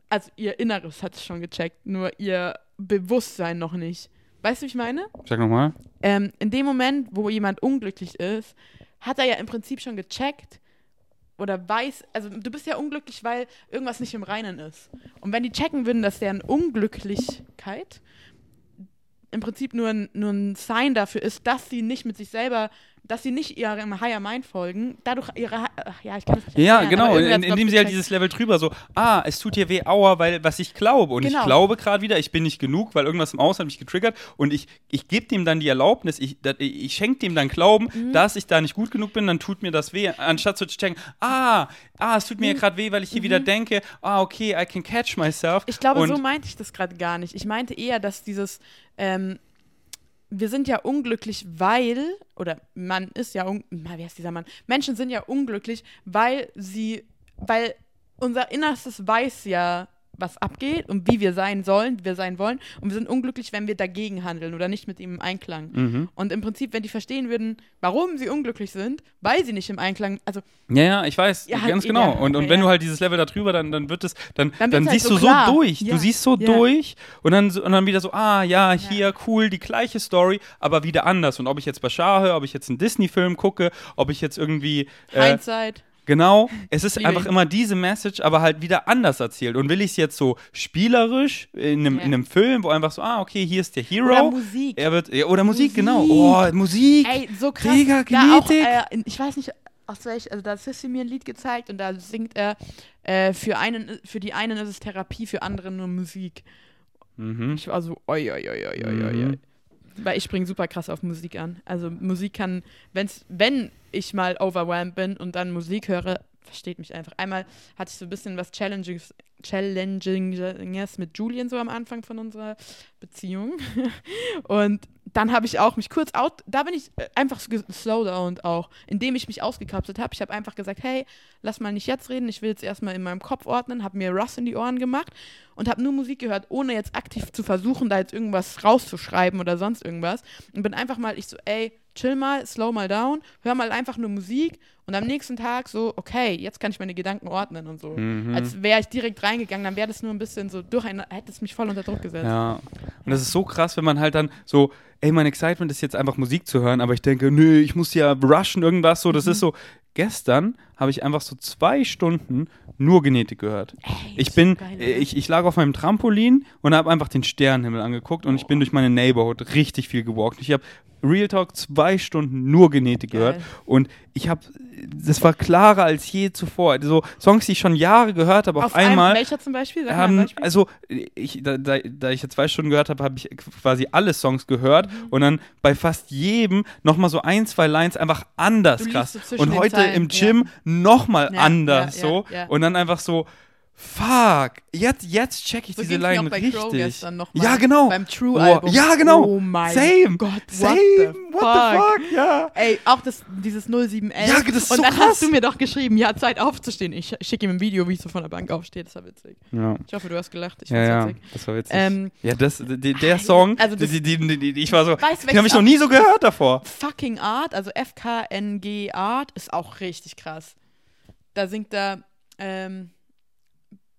Also ihr Inneres hat es schon gecheckt, nur ihr Bewusstsein noch nicht. Weißt du, wie ich meine? Sag nochmal. Ähm, in dem Moment, wo jemand unglücklich ist, hat er ja im Prinzip schon gecheckt oder weiß, also du bist ja unglücklich, weil irgendwas nicht im Reinen ist. Und wenn die checken würden, dass deren Unglücklichkeit im Prinzip nur ein, nur ein Sign dafür ist, dass sie nicht mit sich selber, dass sie nicht ihrem Higher Mind folgen, dadurch ihre, ach ja, ich kann es nicht Ja, erklären, genau, in, indem ich, sie halt dieses Level drüber so, ah, es tut dir weh, aua, weil was ich glaube. Und ich Genau. glaube gerade wieder, ich bin nicht genug, weil irgendwas im Außen hat mich getriggert. Und ich, ich gebe dem dann die Erlaubnis, ich, dat- ich schenke dem dann Glauben, Mhm. dass ich da nicht gut genug bin, dann tut mir das weh. Anstatt zu checken, ah, ah, es tut mir Mhm. gerade weh, weil ich hier wieder denke, ah, okay, I can catch myself. Ich glaube, und, so meinte ich das gerade gar nicht. Ich meinte eher, dass dieses, ähm, wir sind ja unglücklich, weil, oder man ist ja, wie heißt dieser Mann? Menschen sind ja unglücklich, weil sie, weil unser Innerstes weiß ja, was abgeht und wie wir sein sollen, wie wir sein wollen. Und wir sind unglücklich, wenn wir dagegen handeln oder nicht mit ihm im Einklang. Mhm. Und im Prinzip, wenn die verstehen würden, warum sie unglücklich sind, weil sie nicht im Einklang, also Ja, ja, ich weiß, Ja, ganz ja, genau. und, und okay, wenn ja. du halt dieses Level da drüber, dann, dann wird es, dann, Dann dann, halt siehst so du so klar. durch. Ja, Du siehst so ja. durch und dann, so- und dann wieder so, ah, ja, hier, cool, die gleiche Story, aber wieder anders. Und ob ich jetzt Bashar höre, ob ich jetzt einen Disney-Film gucke, ob ich jetzt irgendwie. Äh, Hindsight. Genau, es ist einfach immer diese Message, aber halt wieder anders erzählt. Und will ich es jetzt so spielerisch in einem, Ja. in einem Film, wo einfach so, ah, okay, hier ist der Hero. Oder Musik. Er wird, oder Musik, genau. Musik. Oh, Musik. Ey, so krass. Digga, da auch, äh, ich weiß nicht, aus welch, also da hat Sissy mir ein Lied gezeigt und da singt er, äh, für, einen, für die einen ist es Therapie, für andere nur Musik. Mhm. Ich war so, oi, oi, oi, oi, oi, oi. Mhm. Weil ich springe super krass auf Musik an. Also Musik kann, wenn's, wenn ich mal overwhelmed bin und dann Musik höre, versteht mich einfach. Einmal hatte ich so ein bisschen was Challenges, Challenginges mit Julian so am Anfang von unserer Beziehung. Und dann habe ich auch mich kurz out, da bin ich äh, einfach slowdown auch, indem ich mich ausgekapselt habe. Ich habe einfach gesagt, hey, lass mal nicht jetzt reden, ich will jetzt erstmal in meinem Kopf ordnen, habe mir Russ in die Ohren gemacht und habe nur Musik gehört, ohne jetzt aktiv zu versuchen, da jetzt irgendwas rauszuschreiben oder sonst irgendwas. Und bin einfach mal, ich so, ey, chill mal, slow mal down, hör mal einfach nur Musik und am nächsten Tag so, okay, jetzt kann ich meine Gedanken ordnen und so. Mhm. Als wäre ich direkt reingegangen, dann wäre das nur ein bisschen so durch hätte es mich voll unter Druck gesetzt. Ja. Und das ist so krass, wenn man halt dann so, ey, mein Excitement ist jetzt einfach Musik zu hören, aber ich denke, nö, ich muss ja rushen irgendwas, so, das Mhm. ist so. Gestern habe ich einfach so zwei Stunden nur Genetik gehört. Ey, Ich bin, geil, ich, ich lag auf meinem Trampolin und habe einfach den Sternenhimmel angeguckt und ich bin durch meine Neighborhood richtig viel gewalkt. Ich habe Real Talk zwei Stunden nur Genetik Geil. gehört und ich habe, das war klarer als je zuvor. So Songs, die ich schon Jahre gehört habe, auf, einem- einmal. welcher zum Beispiel? Ähm, Beispiel. also, ich, da, da, da ich jetzt zwei Stunden gehört habe, habe ich quasi alle Songs gehört Mhm. und dann bei fast jedem nochmal so ein, zwei Lines einfach anders krass. so und heute Zeilen, im ja. Gym nochmal Ja, anders ja, so. ja, ja. Und dann einfach so, fuck, jetzt, jetzt check ich so diese Line auch bei Crow richtig. gestern noch mal. Ja, genau. Beim Oh, True-Album. ja, genau. Oh mein Same. Gott, what Same. the What the fuck? Ja. Ey, auch das, dieses 0711. Ja, das ist Und so dann krass. hast du mir doch geschrieben, ja, Zeit aufzustehen. Ich schicke ihm ein Video, wie ich so von der Bank aufstehe. Das war witzig. Ja. Ich hoffe, du hast gelacht. Ich Ja, find's ja, witzig. das war witzig. Ähm, ja, das, die, der Song, also das- die, die, die, die, die, ich war so, Weißt den habe ich noch nie so gehört davor. Fucking Art, also FKNG Art, ist auch richtig krass. Da singt er, ähm,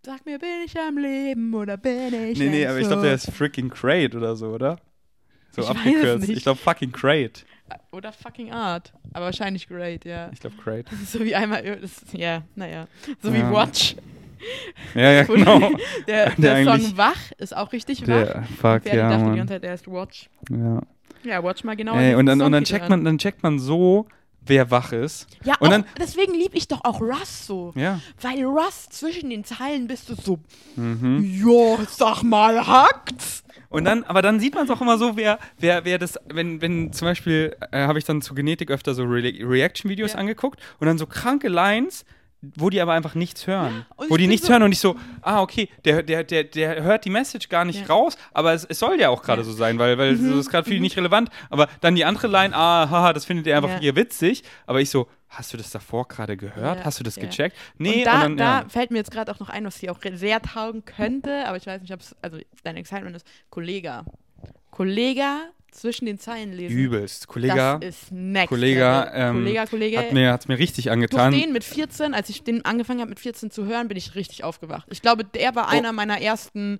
Sag mir, bin ich am Leben oder bin ich Nee, nee, aber ich glaube, der ist freaking Crate oder so, oder? So Ich abgekürzt. Ich glaube, fucking Crate. Oder fucking Art. Aber wahrscheinlich great, ja. Ich glaube, Crate. So wie einmal, das, ja, naja. So wie Ja. Watch. Ja, ja, genau. Der, Der der, Song Wach ist auch richtig wach. Der, fuck, Ferdi ja, dachte die ganze Zeit, er ist Watch. Ja. Ja, Watch mal genau. Ey, und dann, und dann checkt an. man, dann checkt man so, wer wach ist. Ja, und auch, dann- deswegen liebe ich doch auch Russ so. Ja. Weil Russ zwischen den Zeilen bist du so, Mhm. ja, sag mal, hackt's. Und dann, aber dann sieht man es auch immer so, wer, wer, wer das, wenn, wenn zum Beispiel, äh, habe ich dann zu Genetik öfter so Re Reaction-Videos Ja. angeguckt und dann so kranke Lines, wo die aber einfach nichts hören. und wo die nichts so- hören und ich so, ah, okay, der, der, der, der hört die Message gar nicht Ja. raus, aber es, es soll ja auch gerade Ja. so sein, weil, weil Mhm, so ist gerade für ihn nicht relevant. Aber dann die andere Line, ah, haha, das findet ihr einfach Ja. hier witzig. Aber ich so, hast du das davor gerade gehört? Ja, Hast du das ja. gecheckt? Nee, und da, dann, da ja. fällt mir jetzt gerade auch noch ein, was hier auch sehr taugen könnte, aber ich weiß nicht, ob es, also dein Excitement ist, Kollega. Kollega zwischen den Zeilen lesen. übelst. Kollega Das ist next Kollega, level. ähm, Kollega, Kollege. hat mir, hat's mir richtig durch angetan. den mit 14, als ich den angefangen habe mit 14 zu hören, bin ich richtig aufgewacht. Ich glaube, der Oh. war einer meiner ersten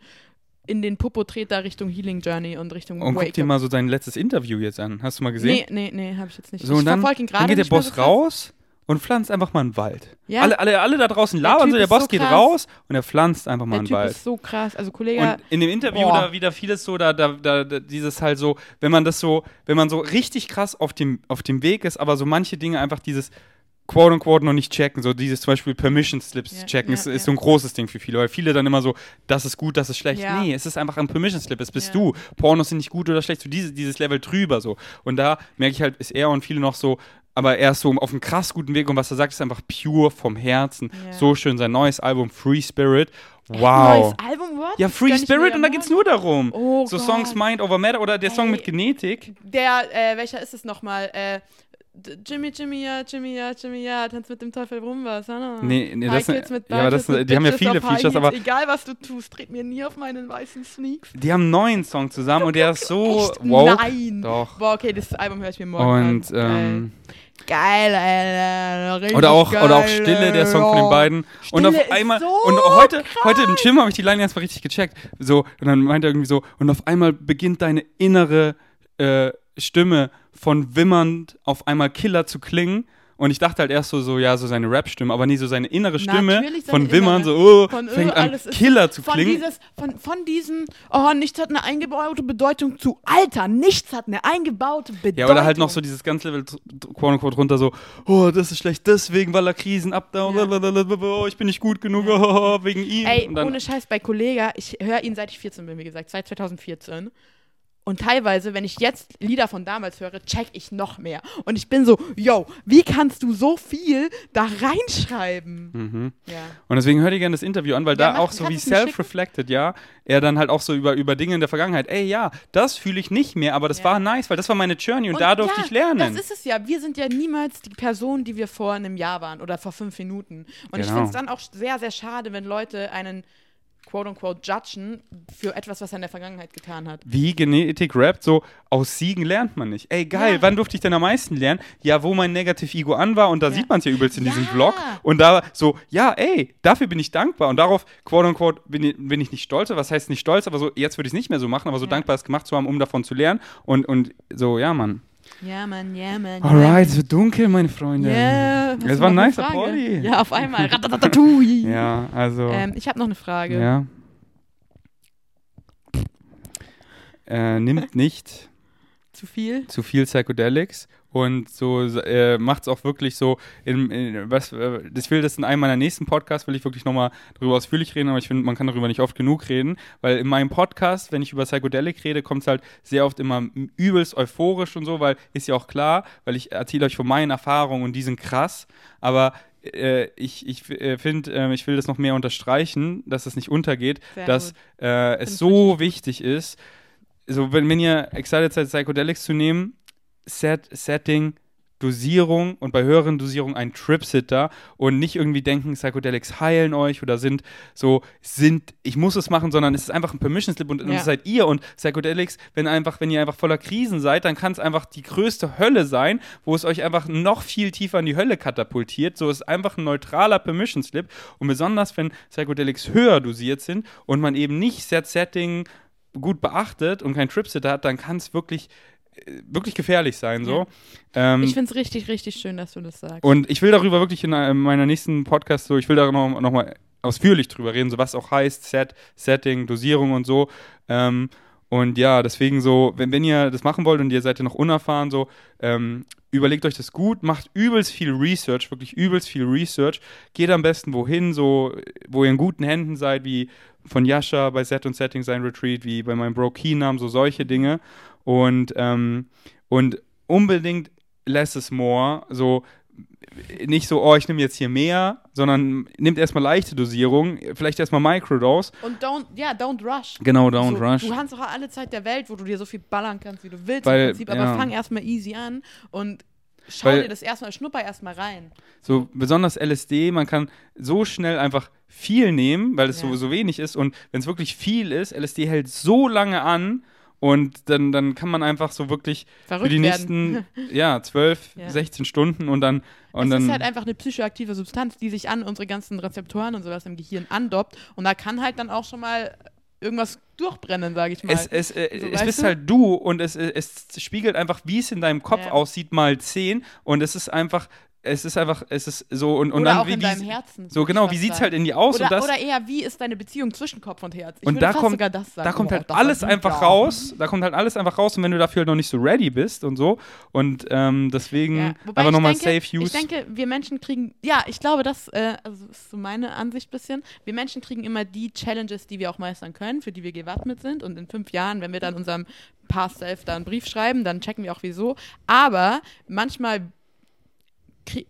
in den Popo-Treter Richtung Healing Journey und Richtung Und guck dir mal so sein letztes Interview jetzt an. Hast du mal gesehen? Nee, nee, nee, habe ich jetzt nicht. So, und ich dann, ihn dann gerade geht der Boss so raus und pflanzt einfach mal einen Wald. Ja. Alle, alle, alle da draußen Der labern Typ so, der Boss so geht krass. raus und er pflanzt einfach mal Der einen Typ Wald. ist so krass. Also Kollege, Und in dem Interview Boah. da wieder vieles so, da, da, da, dieses halt so, wenn man das so, wenn man so richtig krass auf dem, auf dem Weg ist, aber so manche Dinge einfach dieses quote unquote noch nicht checken, so dieses zum Beispiel Permission Slips Ja, checken, ja, ist, ja. ist so ein großes Ding für viele, weil viele dann immer so, das ist gut, das ist schlecht. Ja. Nee, es ist einfach ein Permission Slip, es bist Ja. du. Pornos sind nicht gut oder schlecht, so diese, dieses Level drüber so. Und da merke ich halt, ist er und viele noch so, aber er ist so auf einem krass guten Weg und was er sagt, ist einfach pure vom Herzen. Ja. So schön, sein neues Album Free Spirit. Neues Wow. Album, what? Ja, Free Spirit und da geht's morgen. nur darum. Oh so Gott. Songs Mind Over Matter oder der Song Ey. mit Genetik. Der, äh, welcher ist es nochmal? Äh, Jimmy, Jimmy, ja, Jimmy, ja, Jimmy, ja, tanz mit dem Teufel rum, was? Ne? Nee, nee, das- Kids mit ja, das- mit die haben ja viele auf Features, aber- Egal, was du tust, tritt mir nie auf meinen weißen Sneaks. Die haben einen neuen Song zusammen und der ist so Echt? wow. Nein. Doch. Boah, okay, das Album höre ich mir morgen Und an. ähm, Geil, Alter. Oder auch geil, oder auch Stille, der Song von den beiden. und Stille auf ist einmal so und heute heute im Gym habe ich die Line erstmal richtig gecheckt. So und dann meint er irgendwie so und auf einmal beginnt deine innere äh, Stimme von wimmernd auf einmal Killer zu klingen. Und ich dachte halt erst so, so ja, so seine Rap-Stimme, aber nie so seine innere Stimme Natürlich seine von Wimmern, so, oh, Von, äh, fängt an, Killer zu von klingen. Dieses, von, von diesem, oh, nichts hat eine eingebaute Bedeutung zu Alter, nichts hat eine eingebaute Bedeutung. Ja, oder halt noch so dieses ganze Level quote unquote runter so, oh, das ist schlecht deswegen, weil er Krisen ab Ja. oh, ich bin nicht gut genug, oh, wegen ihm. Ey, dann, ohne Scheiß bei Kollega, ich höre ihn seit ich 14 bin, wie gesagt, seit 2014. Und teilweise, wenn ich jetzt Lieder von damals höre, check ich noch mehr. Und ich bin so, yo, wie kannst du so viel da reinschreiben? Mhm. Ja. Und deswegen hör dir gerne das Interview an, weil Ja, da auch so wie self-reflected, ja, er dann halt auch so über, über Dinge in der Vergangenheit, ey, ja, das fühle ich nicht mehr, aber das Ja. war nice, weil das war meine Journey und, da durfte ich lernen. Das ist es ja. Wir sind ja niemals die Person, die wir vor einem Jahr waren oder vor fünf Minuten. Und ich Genau. finde es dann auch sehr, sehr schade, wenn Leute einen quote-unquote judgen für etwas, was er in der Vergangenheit getan hat. wie Genetik rappt, so aus Siegen lernt man nicht. Ey, geil, Ja. wann durfte ich denn am meisten lernen? Ja, wo mein Negative Ego an war und da Ja. sieht man es ja übelst in diesem Ja. Vlog. Und da so, ja, ey, dafür bin ich dankbar. Und darauf, quote unquote, bin ich, bin ich nicht stolz. Was heißt nicht stolz, aber so, jetzt würde ich es nicht mehr so machen, aber so dankbar, es gemacht zu haben, um davon zu lernen. Und, und so, ja, Mann. Ja, Mann, ja, Mann. Alright, es wird dunkel, meine Freunde. Ja, Es war ein nicer? Party. Ja, auf einmal. Ja, also. Ähm, ich habe noch eine Frage. ja. Äh, nimmt nicht Zu viel? zu viel Psychedelics und so äh, macht es auch wirklich so in, in was äh, ich will das in einem meiner nächsten Podcasts will ich wirklich nochmal darüber ausführlich reden, aber ich finde, man kann darüber nicht oft genug reden, weil in meinem Podcast, wenn ich über Psychedelic rede, kommt es halt sehr oft immer übelst euphorisch und so, weil ist ja auch klar, weil ich erzähle euch von meinen Erfahrungen und die sind krass, aber äh, ich, ich äh, finde, äh, ich will das noch mehr unterstreichen, dass es nicht untergeht, Sehr dass äh, es so wichtig ist, so wenn, wenn ihr excited seid, Psychedelics zu nehmen, Set, Setting, Dosierung und bei höheren Dosierungen ein Trip-Sitter und nicht irgendwie denken, Psychedelics heilen euch oder sind so, sind, ich muss es machen, sondern es ist einfach ein Permission-Slip und, und Ja. das seid ihr und Psychedelics, wenn einfach, wenn ihr einfach voller Krisen seid, dann kann es einfach die größte Hölle sein, wo es euch einfach noch viel tiefer in die Hölle katapultiert. So ist einfach ein neutraler Permission-Slip und besonders, wenn Psychedelics höher dosiert sind und man eben nicht Set-Setting gut beachtet und kein Trip-Sitter hat, dann kann es wirklich, wirklich gefährlich sein. So. Ähm, Ich finde es richtig, richtig schön, dass du das sagst. und ich will darüber wirklich in äh, meiner nächsten Podcast so, ich will da noch, noch mal ausführlich drüber reden, so was auch heißt, Set, Setting, Dosierung und so. Ähm, und ja, deswegen so, wenn, wenn ihr das machen wollt und ihr seid ja noch unerfahren, so, ähm, überlegt euch das gut, macht übelst viel Research, wirklich übelst viel Research. Geht am besten wohin, so, wo ihr in guten Händen seid, wie von Yasha bei Set und Setting sein Retreat, wie bei meinem Bro Keenam, so solche Dinge. Und, ähm, und unbedingt less is more, so nicht so, oh, ich nehme jetzt hier mehr, sondern nehmt erstmal leichte Dosierung, vielleicht erstmal Microdose. Und don't, ja, don't rush. Genau, don't so, rush. Du hast doch alle Zeit der Welt, wo du dir so viel ballern kannst, wie du willst Weil, im Prinzip, aber ja. fang erstmal easy an und schau Weil- dir das erstmal, schnupper erstmal rein. So besonders LSD, man kann so schnell einfach viel nehmen, weil es Ja. so, so wenig ist. Und wenn es wirklich viel ist, LSD hält so lange an und dann, dann kann man einfach so wirklich Verrückt für die werden. nächsten ja, 12, Ja. 16 Stunden und dann. Und es dann ist halt einfach eine psychoaktive Substanz, die sich an unsere ganzen Rezeptoren und sowas im Gehirn andoppt. Und da kann halt dann auch schon mal irgendwas durchbrennen, sage ich mal. es, es, äh, So, es bist du? halt du und es, äh, es spiegelt einfach, wie es in deinem Kopf Ja. aussieht, mal 10 und es ist einfach, es ist einfach, es ist so und, und oder dann auch wie, in deinem Herzen. so genau, wie sieht es sagen. halt in dir aus Oder, und das oder eher, wie ist deine Beziehung zwischen Kopf und Herz? Ich Und würde da fast kommt- sogar das sagen. da kommt halt alles einfach raus. Da kommt halt alles einfach raus und wenn du dafür halt noch nicht so ready bist und so. Und ähm, deswegen Ja, ich nochmal Safe Use. Ich denke, wir Menschen kriegen, ja, ich glaube, das äh, also ist so meine Ansicht ein bisschen. Wir Menschen kriegen immer die Challenges, die wir auch meistern können, für die wir gewappnet sind. Und in fünf Jahren, wenn wir dann unserem Past Self da einen Brief schreiben, dann checken wir auch wieso. Aber manchmal,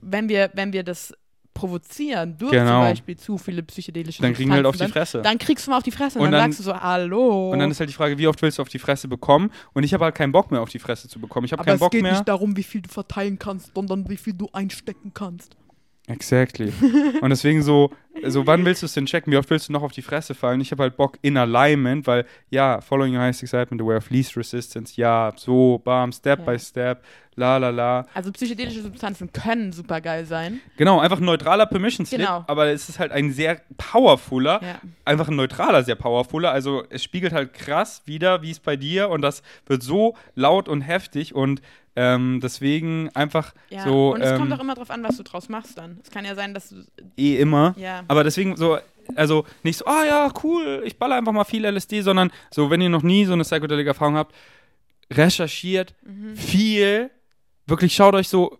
wenn wir, wenn wir das provozieren durch Genau. zum Beispiel zu viele psychedelische dann kriegen wir halt auf die Fresse. dann, dann kriegst du mal auf die Fresse und, Und dann, dann- sagst du so, hallo. und dann ist halt die Frage, wie oft willst du auf die Fresse bekommen? Und ich habe halt keinen Bock mehr auf die Fresse zu bekommen. Ich habe keinen es Bock geht mehr. nicht darum, wie viel du verteilen kannst, sondern wie viel du einstecken kannst. Exactly. Und deswegen so, so, wann willst du es denn checken? Wie oft willst du noch auf die Fresse fallen? Ich habe halt Bock in Alignment, weil ja, following your highest excitement, the way of least resistance, ja, so, bam, step Ja. by step, la la la. Also psychedelische Substanzen können super geil sein. Genau, einfach ein neutraler Permission Slip, Genau. aber es ist halt ein sehr powerfuler, Ja. einfach ein neutraler, sehr powerfuler. Also es spiegelt halt krass wieder, wie es bei dir und das wird so laut und heftig und ähm, deswegen einfach Ja, so und es ähm, kommt auch immer drauf an, was du draus machst dann. Es kann ja sein, dass du. eh immer. Ja. Aber deswegen so, also nicht so, ah ja, cool, ich baller einfach mal viel LSD, sondern so, wenn ihr noch nie so eine Psychedelic-Erfahrung habt, recherchiert Mhm. viel, wirklich schaut euch so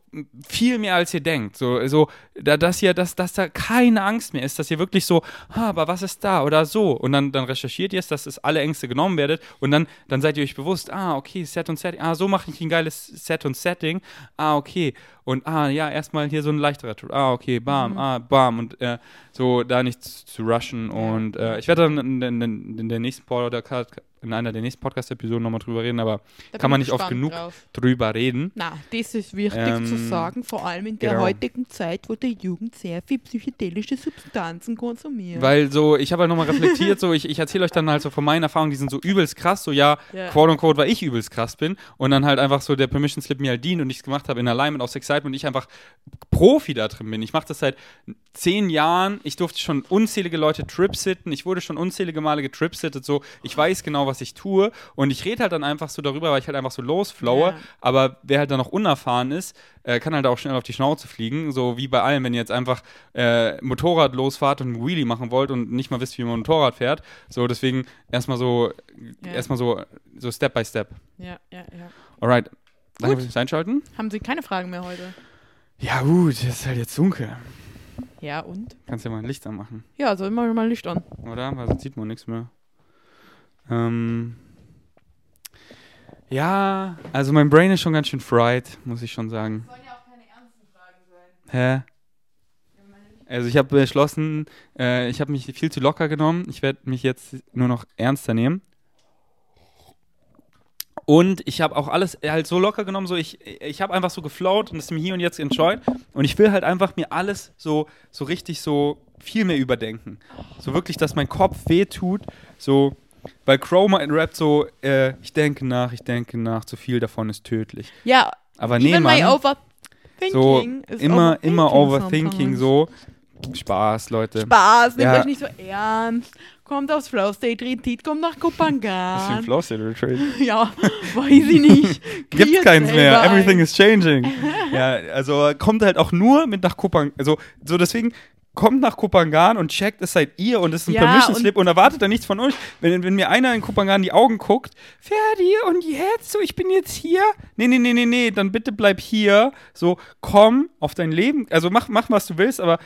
viel mehr als ihr denkt. So, so da, dass ihr, dass, dass da keine Angst mehr ist, dass ihr wirklich so, ah, aber was ist da oder so. Und dann, dann recherchiert ihr es, dass es alle Ängste genommen werdet und dann, dann seid ihr euch bewusst, ah, okay, Set und Setting, ah, so mache ich ein geiles Set und Setting, ah, okay. Und ah, ja, erstmal hier so ein leichterer Tool. Ah, okay, bam, Mhm. ah, bam. Und äh, so da nichts zu rushen. Und äh, ich werde dann in, in, in, in der nächsten Podcast, in einer der nächsten Podcast-Episoden nochmal drüber reden, aber Da Kann man ich nicht oft genug Drauf. drüber reden. Na, das ist wichtig Ähm, zu sagen, vor allem in der genau. heutigen Zeit, wo die Jugend sehr viel psychedelische Substanzen konsumiert. Weil so, ich habe halt nochmal reflektiert, so, ich, ich erzähle euch dann halt so von meinen Erfahrungen, die sind so übelst krass, so ja, Ja. quote unquote, weil ich übelst krass bin und dann halt einfach so der Permission Slip mir halt dient und ich es gemacht habe in Alignment aus Excitement und ich einfach Profi da drin bin. Ich mache das seit zehn Jahren, ich durfte schon unzählige Leute tripsitten, ich wurde schon unzählige Male getripsittet, so, ich weiß genau, was ich tue und ich rede halt dann einfach so darüber, weil ich halt einfach so losflowe, Ja. aber wer halt dann noch unerfahren ist, äh, kann halt auch schnell auf die Schnauze fliegen, so wie bei allem, wenn ihr jetzt einfach äh, Motorrad losfahrt und einen Wheelie machen wollt und nicht mal wisst, wie man ein Motorrad fährt, so deswegen erstmal so, Ja. erstmal so, so Step by Step. Ja, ja, ja. Alright, danke Gut. fürs Einschalten. Haben Sie keine Fragen mehr heute? Ja gut, es ist halt jetzt dunkel. Ja, und? Kannst ja mal ein Licht anmachen, Ja, also immer mal Licht an. oder? Weil sonst sieht man nichts mehr. Ähm, ja, also mein Brain ist schon ganz schön fried, muss ich schon sagen. Sollen ja auch keine ernsten Fragen sein. Hä? Also ich habe beschlossen, äh, ich habe mich viel zu locker genommen. Ich werde mich jetzt nur noch ernster nehmen. Und ich habe auch alles halt so locker genommen, so ich, ich habe einfach so geflowt und es mir hier und jetzt enjoyed. Und ich will halt einfach mir alles so, so richtig so viel mehr überdenken. So wirklich, dass mein Kopf wehtut. So, weil Chroma in Rap so, äh, ich denke nach, ich denke nach, zu viel davon ist tödlich. Ja, Aber nee, even Mann overthinking so ist immer, immer overthinking overthinking, sometimes. so. Spaß, Leute. Spaß, nehmt Ja. euch nicht so ernst. Kommt aufs Flow State Retreat, kommt nach Kopangan. Flow State Retreat. ja, weiß ich nicht. Gibt's Kreiert's keins mehr. Everything ein. is changing. ja, also kommt halt auch nur mit nach Kopangan. Also, so deswegen kommt nach Kopangan und checkt, es seid ihr und es ist ein Ja, Permission und- Slip und erwartet da nichts von euch. Wenn, wenn mir einer in Kopangan die Augen guckt, Ferdi, und jetzt so, ich bin jetzt hier. Nee, nee, nee, nee, nee, dann bitte bleib hier. So, komm auf dein Leben. Also mach, mach was du willst, aber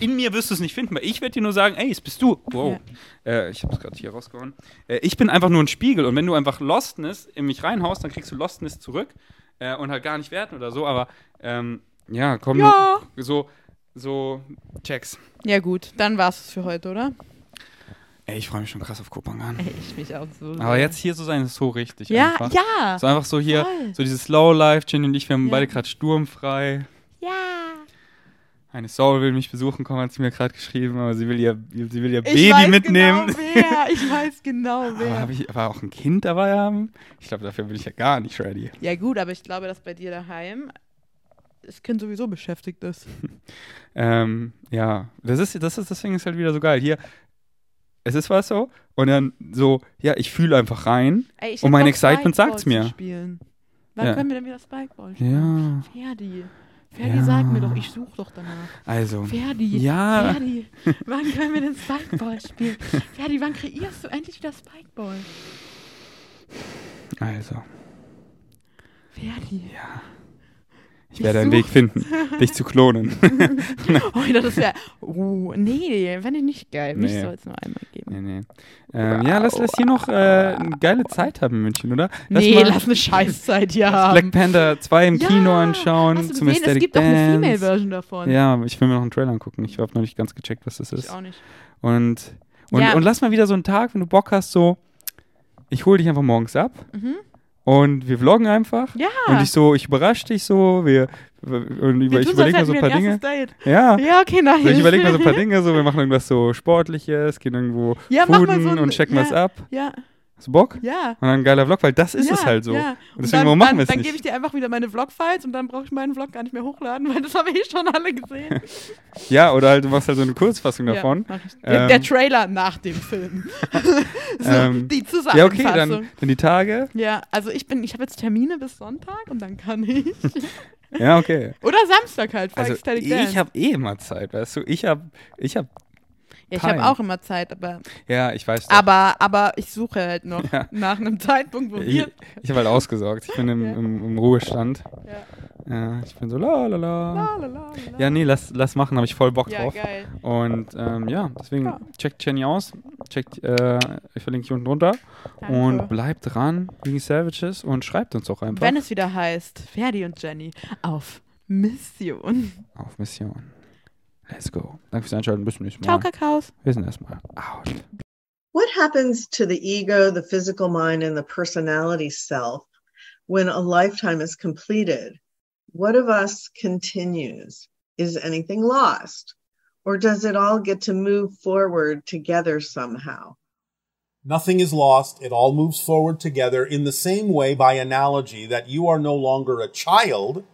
in mir wirst du es nicht finden, weil ich werde dir nur sagen, ey, es bist du. Wow. Äh, ich habe es gerade hier rausgehauen. Äh, ich bin einfach nur ein Spiegel und wenn du einfach Lostness in mich reinhaust, dann kriegst du Lostness zurück äh, und halt gar nicht werten oder so, aber ähm, ja, komm, Ja. so, so, checks. Ja gut, dann war's es für heute, oder? Ey, ich freue mich schon krass auf Kopangan. Ey, ich mich auch so. Aber jetzt hier zu sein, ist so richtig Ja, einfach. ja. So einfach so hier, Voll. so dieses Slow Life, Jenny und ich, wir haben Ja. beide gerade sturmfrei. Ja. Eine Soul will mich besuchen kommen, hat sie mir gerade geschrieben, aber sie will ihr, sie will ihr Ich Baby weiß mitnehmen. Genau wer. Ich weiß genau Aber wer. habe ich aber auch ein Kind dabei haben? Ich glaube, dafür bin ich ja gar nicht ready. Ja gut, aber ich glaube, dass bei dir daheim das Kind sowieso beschäftigt ist. Ähm, ja, das ist, das ist, deswegen ist halt wieder so geil. Hier, es ist was so und dann so, ja, ich fühle einfach rein. Ey, ich Und mein Excitement Spikeball sagt's mir. Spielen. Wann Ja. können wir denn wieder Spikeball spielen? Ja, Ferdi. Ferdi, Ja. sag mir doch, ich suche doch danach. also, Ferdi. Ja. Ferdi, wann können wir denn Spikeball spielen? Ferdi, wann kreierst du endlich wieder Spikeball? also, Ferdi. ja. Ich Ich werde einen Weg finden, dich zu klonen. Oh, das wäre. Uh, nee, fände ich nicht geil. Mich Nee. soll es nur einmal geben. nee, nee. Ähm, ja, lass, lass hier noch äh, eine geile Zeit haben in München, oder? Lass nee, mal lass eine Scheißzeit hier Black haben. Panther 2 im Ja, Kino anschauen. Hast du zum gesehen, es gibt auch eine Dance. Female-Version davon. Ja, ich will mir noch einen Trailer angucken. Ich habe noch nicht ganz gecheckt, was das Ich ist. auch nicht. Und, und, Ja. und lass mal wieder so einen Tag, wenn du Bock hast, so, ich hole dich einfach morgens ab Mhm. Und wir vloggen einfach. Ja. Und ich so, ich überrasche dich so, wir, und über, ich überlege mir so ein paar Dinge. Date. Ja. Ja, okay, nice. So, ich überlege mir so ein paar Dinge, so, wir machen irgendwas so Sportliches, gehen irgendwo Ja, fooden so ein- und checken ja. was ab. Ja, Hast du Bock? ja. Und dann ein geiler Vlog, weil das ist ja, es halt so. Ja. Und Und deswegen, dann, warum machen dann, wir es Dann nicht? gebe ich dir einfach wieder meine Vlog-Files und dann brauche ich meinen Vlog gar nicht mehr hochladen, weil das haben wir eh schon alle gesehen. Ja, oder halt, du machst halt so eine Kurzfassung davon. Ja, mach ich. der, Ähm, der Trailer nach dem Film. so, Ähm, die Ja, Zusammenfassung. okay, dann, dann die Tage. Ja, also ich bin, ich habe jetzt Termine bis Sonntag und dann kann ich. Ja, okay. Oder Samstag halt, Also ich habe eh immer Zeit, weißt du? Ich habe ich hab Ja, ich habe auch immer Zeit, aber, Ja, ich weiß. doch. aber, aber ich suche halt noch Ja. nach einem Zeitpunkt, wo ich wir. ich habe halt ausgesorgt. Ich bin im, Ja. im, im Ruhestand. Ja. Ich bin so la la la. Ja, nee, lass, lass machen, habe ich voll Bock Ja, drauf. geil. Und ähm, ja, deswegen checkt Jenny aus. Checkt, äh, ich verlinke hier unten drunter. Danke. Und bleibt dran wegen Savages und schreibt uns auch einfach Wenn es wieder heißt, Ferdi und Jenny auf Mission. auf Mission. Let's go. Danke fürs Einschalten. Bis zum nächsten Ciao, Mal. Kakaos. Wir sind erstmal out. What happens to the ego, the physical mind, and the personality self when a lifetime is completed? What of us continues? Is anything lost? Or does it all get to move forward together somehow? Nothing is lost. It all moves forward together in the same way by analogy that you are no longer a child,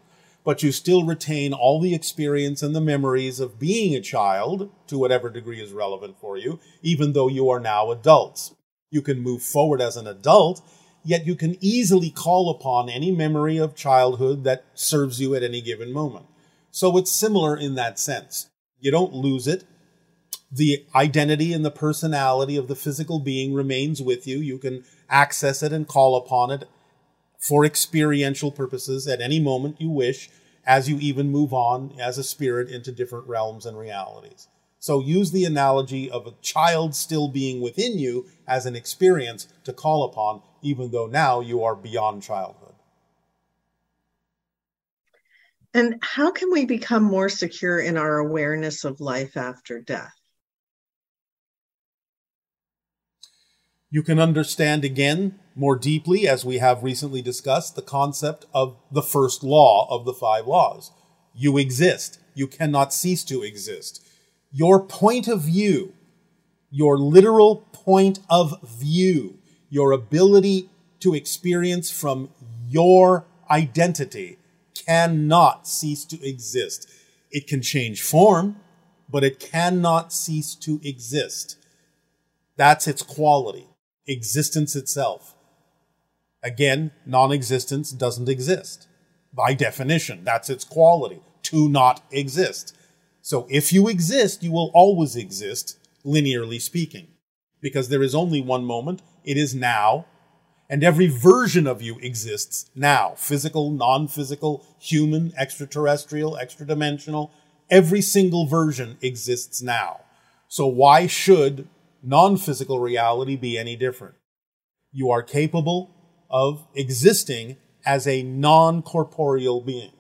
but you still retain all the experience and the memories of being a child to whatever degree is relevant for you, even though you are now adults. You can move forward as an adult, yet you can easily call upon any memory of childhood that serves you at any given moment. So it's similar in that sense. You don't lose it the identity and the personality of the physical being remains with you. You can access it and call upon it for experiential purposes at any moment you wish, as you even move on as a spirit into different realms and realities. So use the analogy of a child still being within you as an experience to call upon, even though now you are beyond childhood. And how can we become more secure in our awareness of life after death? You can understand again more deeply, as we have recently discussed, the concept of the first law of the five laws. You exist. You cannot cease to exist. Your point of view, your literal point of view, your ability to experience from your identity cannot cease to exist. It can change form, but it cannot cease to exist. That's its quality, existence itself. Again, non existence doesn't exist. By definition, that's its quality, to not exist. So if you exist, you will always exist, linearly speaking, because there is only one moment, it is now, and every version of you exists now physical, non physical, human, extraterrestrial, extra dimensional. Every single version exists now. So why should non physical reality be any different? You are capable of existing as a non corporeal being.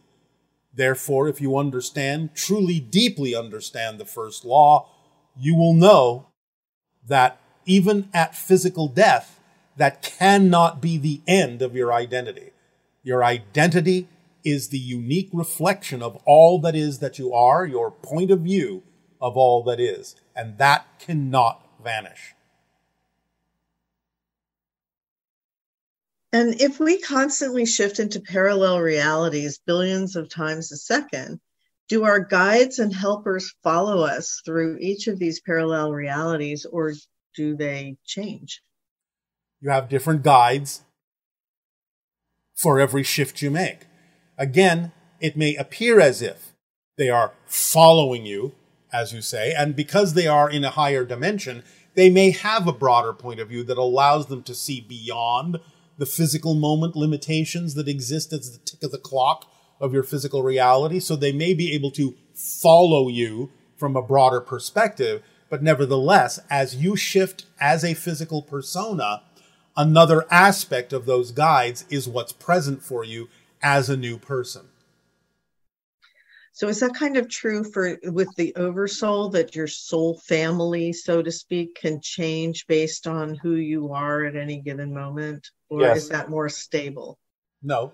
Therefore, if you understand, truly deeply understand the first law, you will know that even at physical death, that cannot be the end of your identity. Your identity is the unique reflection of all that is that you are, your point of view of all that is, and that cannot vanish. And if we constantly shift into parallel realities billions of times a second, do our guides and helpers follow us through each of these parallel realities or do they change? You have different guides for every shift you make. Again, it may appear as if they are following you, as you say, and because they are in a higher dimension, they may have a broader point of view that allows them to see beyond the physical moment limitations that exist as the tick of the clock of your physical reality. So they may be able to follow you from a broader perspective, but nevertheless, as you shift as a physical persona, another aspect of those guides is what's present for you as a new person. So is that kind of true for with the oversoul that your soul family, so to speak, can change based on who you are at any given moment? Or Yes. is that more stable? No.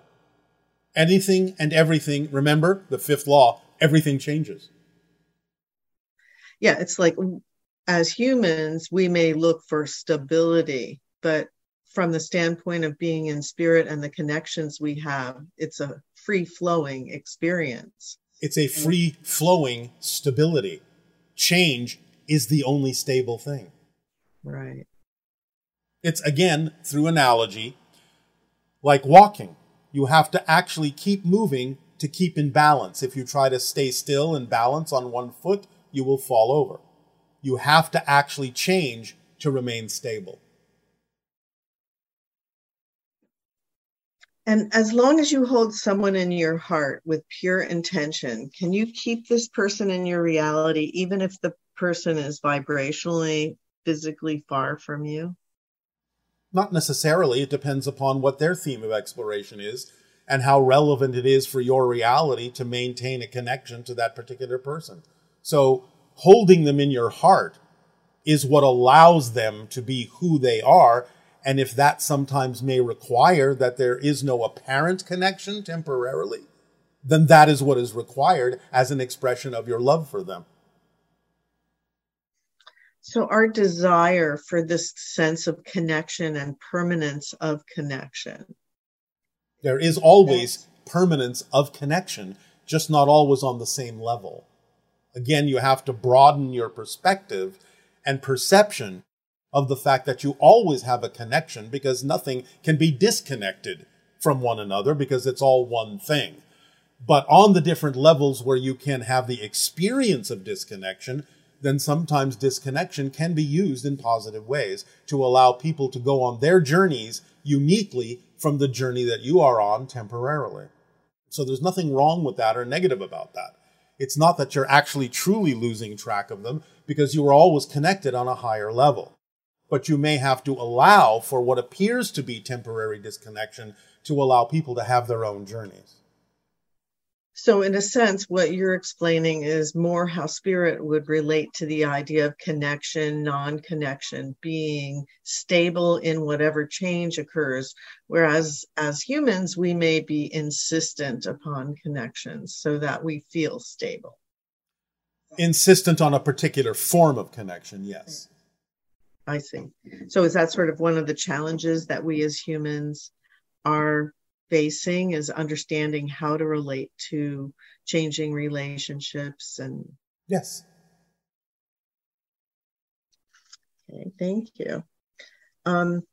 Anything and everything, remember the fifth law, everything changes. Yeah, it's like as humans, we may look for stability, but from the standpoint of being in spirit and the connections we have, it's a free flowing experience. It's a free flowing stability. Change is the only stable thing. Right. It's again, through analogy, like walking. You have to actually keep moving to keep in balance. If you try to stay still and balance on one foot, you will fall over. You have to actually change to remain stable. And as long as you hold someone in your heart with pure intention, can you keep this person in your reality even if the person is vibrationally, physically far from you? Not necessarily. It depends upon what their theme of exploration is and how relevant it is for your reality to maintain a connection to that particular person. So, holding them in your heart is what allows them to be who they are and if that sometimes may require that there is no apparent connection temporarily, then that is what is required as an expression of your love for them. So, our desire for this sense of connection and permanence of connection. There is always permanence of connection, just not always on the same level. Again, you have to broaden your perspective and perception of the fact that you always have a connection because nothing can be disconnected from one another because it's all one thing. But on the different levels where you can have the experience of disconnection, then sometimes disconnection can be used in positive ways to allow people to go on their journeys uniquely from the journey that you are on temporarily. So there's nothing wrong with that or negative about that. It's not that you're actually truly losing track of them because you are always connected on a higher level but you may have to allow for what appears to be temporary disconnection to allow people to have their own journeys. So, in a sense, what you're explaining is more how spirit would relate to the idea of connection, non connection, being stable in whatever change occurs. Whereas as humans, we may be insistent upon connections so that we feel stable. Insistent on a particular form of connection, yes. I see. So is that sort of one of the challenges that we as humans are facing is understanding how to relate to changing relationships and Yes. Okay, thank you. Um,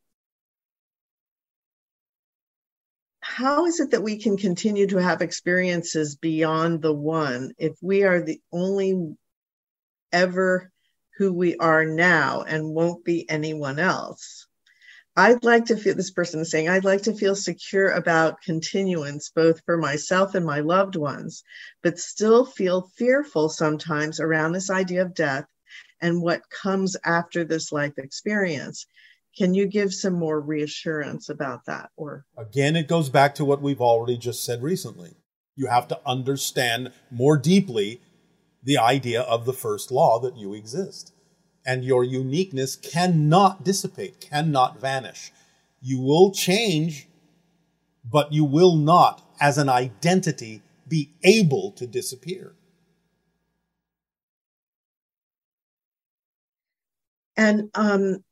how is it that we can continue to have experiences beyond the one if we are the only ever who we are now and won't be anyone else. I'd like to feel, this person is saying, I'd like to feel secure about continuance, both for myself and my loved ones, but still feel fearful sometimes around this idea of death and what comes after this life experience. Can you give some more reassurance about that? Or again, it goes back to what we've already just said recently. You have to understand more deeply the idea of the first law that you exist. And your uniqueness cannot dissipate, cannot vanish. You will change, but you will not, as an identity, be able to disappear. And um,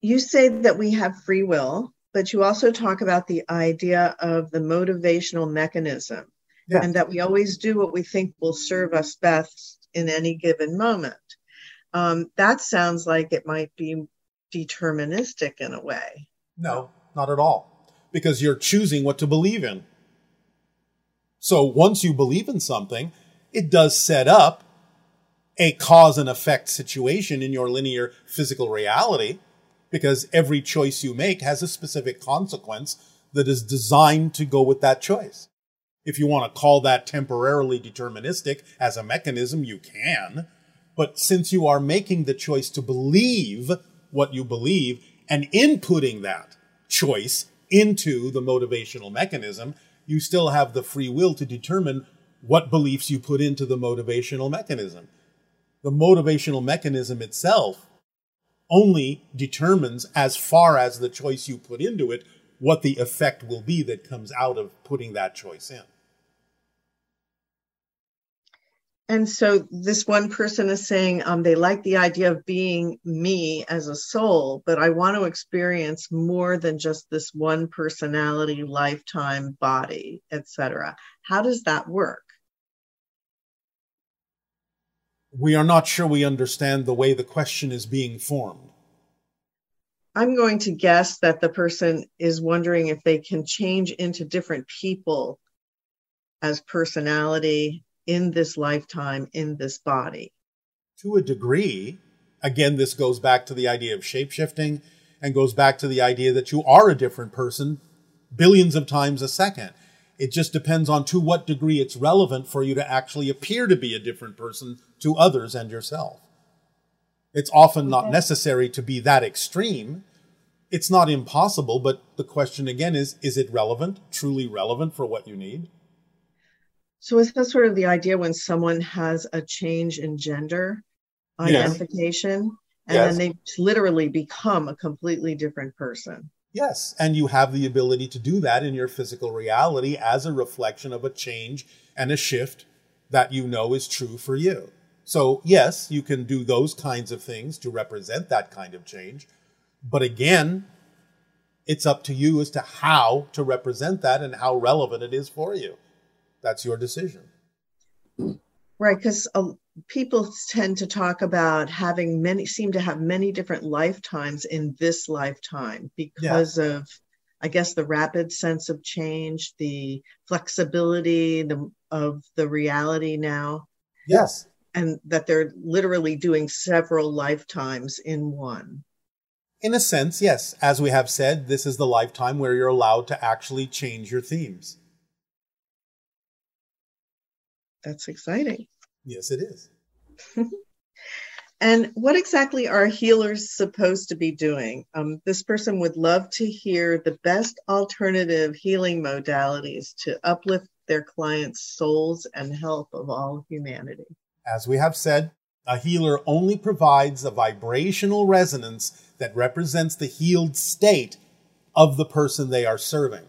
you say that we have free will, but you also talk about the idea of the motivational mechanism and that we always do what we think will serve us best in any given moment. Um, that sounds like it might be deterministic in a way. No, not at all, because you're choosing what to believe in. So once you believe in something, it does set up a cause and effect situation in your linear physical reality because every choice you make has a specific consequence that is designed to go with that choice. If you want to call that temporarily deterministic as a mechanism, you can. But since you are making the choice to believe what you believe and inputting that choice into the motivational mechanism, you still have the free will to determine what beliefs you put into the motivational mechanism. The motivational mechanism itself only determines, as far as the choice you put into it, what the effect will be that comes out of putting that choice in. And so this one person is saying um, they like the idea of being me as a soul, but I want to experience more than just this one personality, lifetime, body, etc. How does that work? We are not sure we understand the way the question is being formed. I'm going to guess that the person is wondering if they can change into different people as personality in this lifetime in this body. To a degree, again, this goes back to the idea of shapeshifting and goes back to the idea that you are a different person billions of times a second. It just depends on to what degree it's relevant for you to actually appear to be a different person to others and yourself. It's often not necessary to be that extreme. It's not impossible, but the question again is is it relevant, truly relevant for what you need? So is that sort of the idea when someone has a change in gender Yes. identification and Yes. then they literally become a completely different person? Yes, and you have the ability to do that in your physical reality as a reflection of a change and a shift that you know is true for you. So, yes, you can do those kinds of things to represent that kind of change. But again, it's up to you as to how to represent that and how relevant it is for you. That's your decision. Right, because uh, people tend to talk about having many, seem to have many different lifetimes in this lifetime because of, I guess, the rapid sense of change, the flexibility the, of the reality now, Yes. and that they're literally doing several lifetimes in one. In a sense, yes. As we have said, this is the lifetime where you're allowed to actually change your themes. That's exciting. Yes, it is. And what exactly are healers supposed to be doing? Um, this person would love to hear the best alternative healing modalities to uplift their clients' souls and health of all humanity. As we have said, a healer only provides a vibrational resonance that represents the healed state of the person they are serving.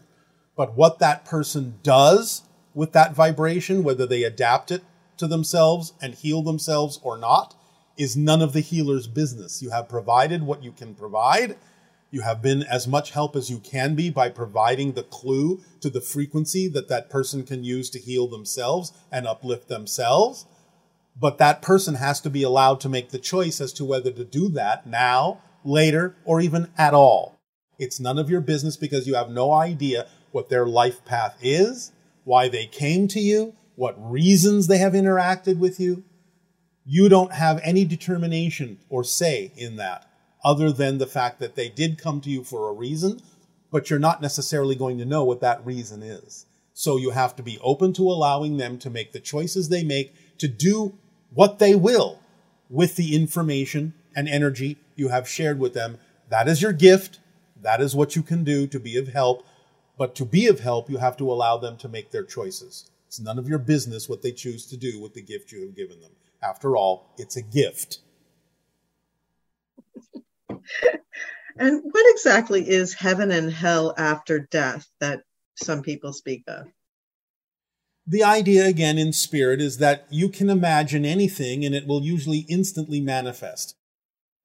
But what that person does with that vibration, whether they adapt it to themselves and heal themselves or not, is none of the healer's business. You have provided what you can provide. You have been as much help as you can be by providing the clue to the frequency that that person can use to heal themselves and uplift themselves but that person has to be allowed to make the choice as to whether to do that now, later, or even at all. It's none of your business because you have no idea what their life path is, why they came to you, what reasons they have interacted with you. You don't have any determination or say in that other than the fact that they did come to you for a reason, but you're not necessarily going to know what that reason is. So you have to be open to allowing them to make the choices they make to do what they will with the information and energy you have shared with them. That is your gift. That is what you can do to be of help. But to be of help, you have to allow them to make their choices. It's none of your business what they choose to do with the gift you have given them. After all, it's a gift. And what exactly is heaven and hell after death that some people speak of? The idea, again, in spirit, is that you can imagine anything and it will usually instantly manifest.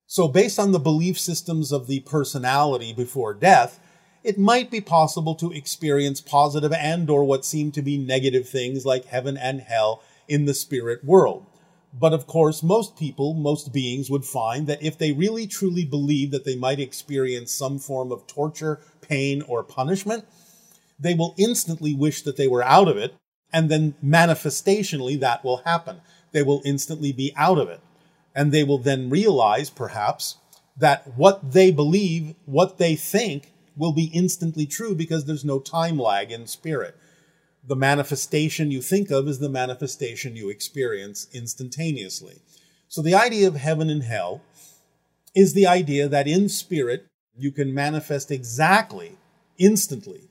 So, based on the belief systems of the personality before death, it might be possible to experience positive and or what seem to be negative things like heaven and hell in the spirit world. But of course, most people, most beings would find that if they really truly believe that they might experience some form of torture, pain, or punishment, they will instantly wish that they were out of it and then manifestationally that will happen. They will instantly be out of it. And they will then realize, perhaps, that what they believe, what they think, will be instantly true because there's no time lag in spirit. The manifestation you think of is the manifestation you experience instantaneously. So the idea of heaven and hell is the idea that in spirit you can manifest exactly, instantly,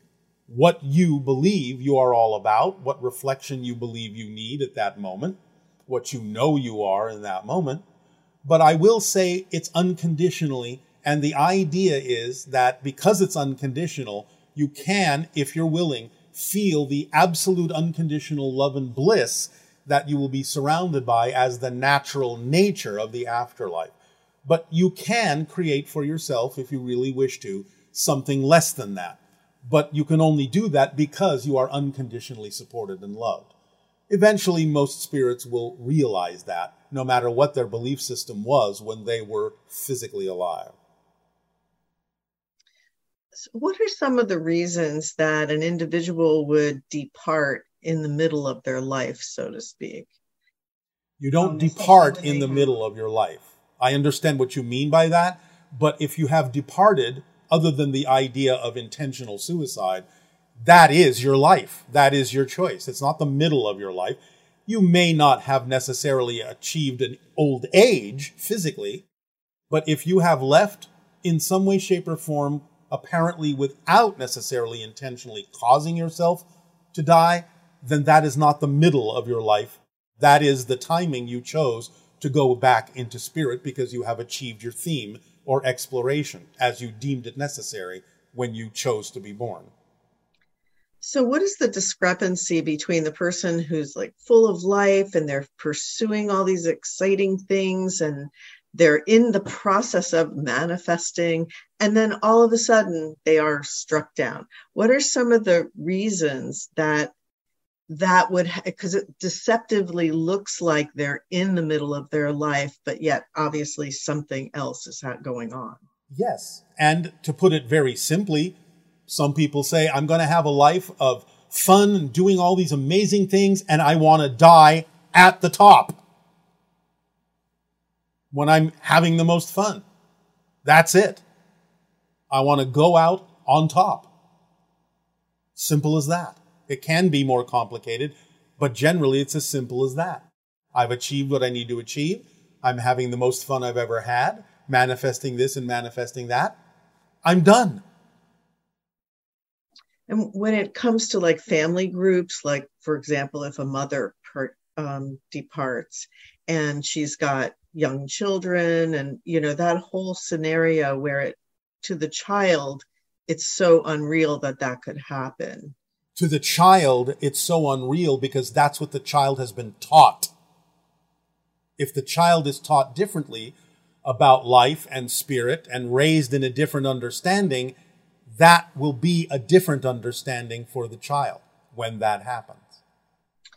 what you believe you are all about, what reflection you believe you need at that moment, what you know you are in that moment. But I will say it's unconditionally. And the idea is that because it's unconditional, you can, if you're willing, feel the absolute unconditional love and bliss that you will be surrounded by as the natural nature of the afterlife. But you can create for yourself, if you really wish to, something less than that but you can only do that because you are unconditionally supported and loved. Eventually, most spirits will realize that, no matter what their belief system was when they were physically alive. So what are some of the reasons that an individual would depart in the middle of their life, so to speak? You don't depart in the middle of your life. I understand what you mean by that, but if you have departed, other than the idea of intentional suicide, that is your life. That is your choice. It's not the middle of your life. You may not have necessarily achieved an old age physically, but if you have left in some way, shape, or form, apparently without necessarily intentionally causing yourself to die, then that is not the middle of your life. That is the timing you chose to go back into spirit because you have achieved your theme or exploration as you deemed it necessary when you chose to be born. So, what is the discrepancy between the person who's like full of life and they're pursuing all these exciting things and they're in the process of manifesting, and then all of a sudden they are struck down? What are some of the reasons that that would because it deceptively looks like they're in the middle of their life but yet obviously something else is going on yes and to put it very simply some people say i'm going to have a life of fun and doing all these amazing things and i want to die at the top when i'm having the most fun that's it i want to go out on top simple as that it can be more complicated, but generally it's as simple as that. I've achieved what I need to achieve. I'm having the most fun I've ever had, manifesting this and manifesting that. I'm done. And when it comes to like family groups, like for example, if a mother per, um, departs and she's got young children, and you know that whole scenario where it to the child, it's so unreal that that could happen to the child, it's so unreal because that's what the child has been taught. If the child is taught differently about life and spirit and raised in a different understanding, that will be a different understanding for the child when that happens.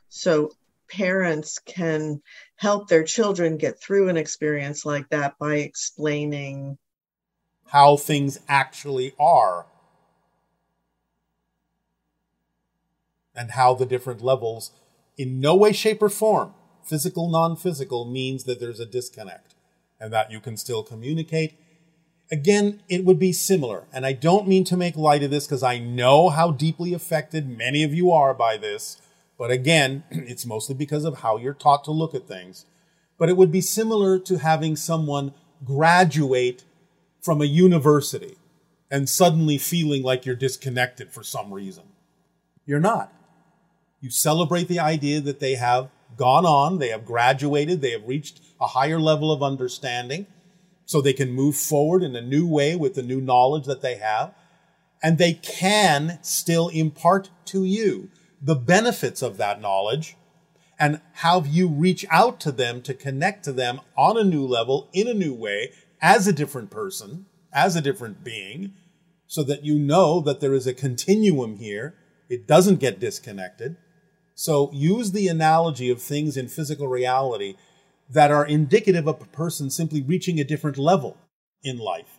So, parents can help their children get through an experience like that by explaining how things actually are and how the different levels, in no way, shape, or form, physical, non physical, means that there's a disconnect and that you can still communicate. Again, it would be similar. And I don't mean to make light of this because I know how deeply affected many of you are by this. But again, it's mostly because of how you're taught to look at things. But it would be similar to having someone graduate from a university and suddenly feeling like you're disconnected for some reason. You're not. You celebrate the idea that they have gone on, they have graduated, they have reached a higher level of understanding, so they can move forward in a new way with the new knowledge that they have. And they can still impart to you the benefits of that knowledge and have you reach out to them to connect to them on a new level, in a new way, as a different person, as a different being, so that you know that there is a continuum here. It doesn't get disconnected. So use the analogy of things in physical reality that are indicative of a person simply reaching a different level in life.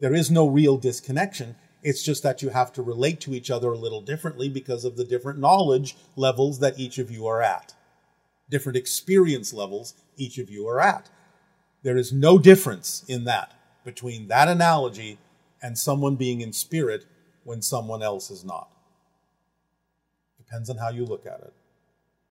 There is no real disconnection. It's just that you have to relate to each other a little differently because of the different knowledge levels that each of you are at, different experience levels each of you are at. There is no difference in that between that analogy and someone being in spirit when someone else is not. Depends on how you look at it.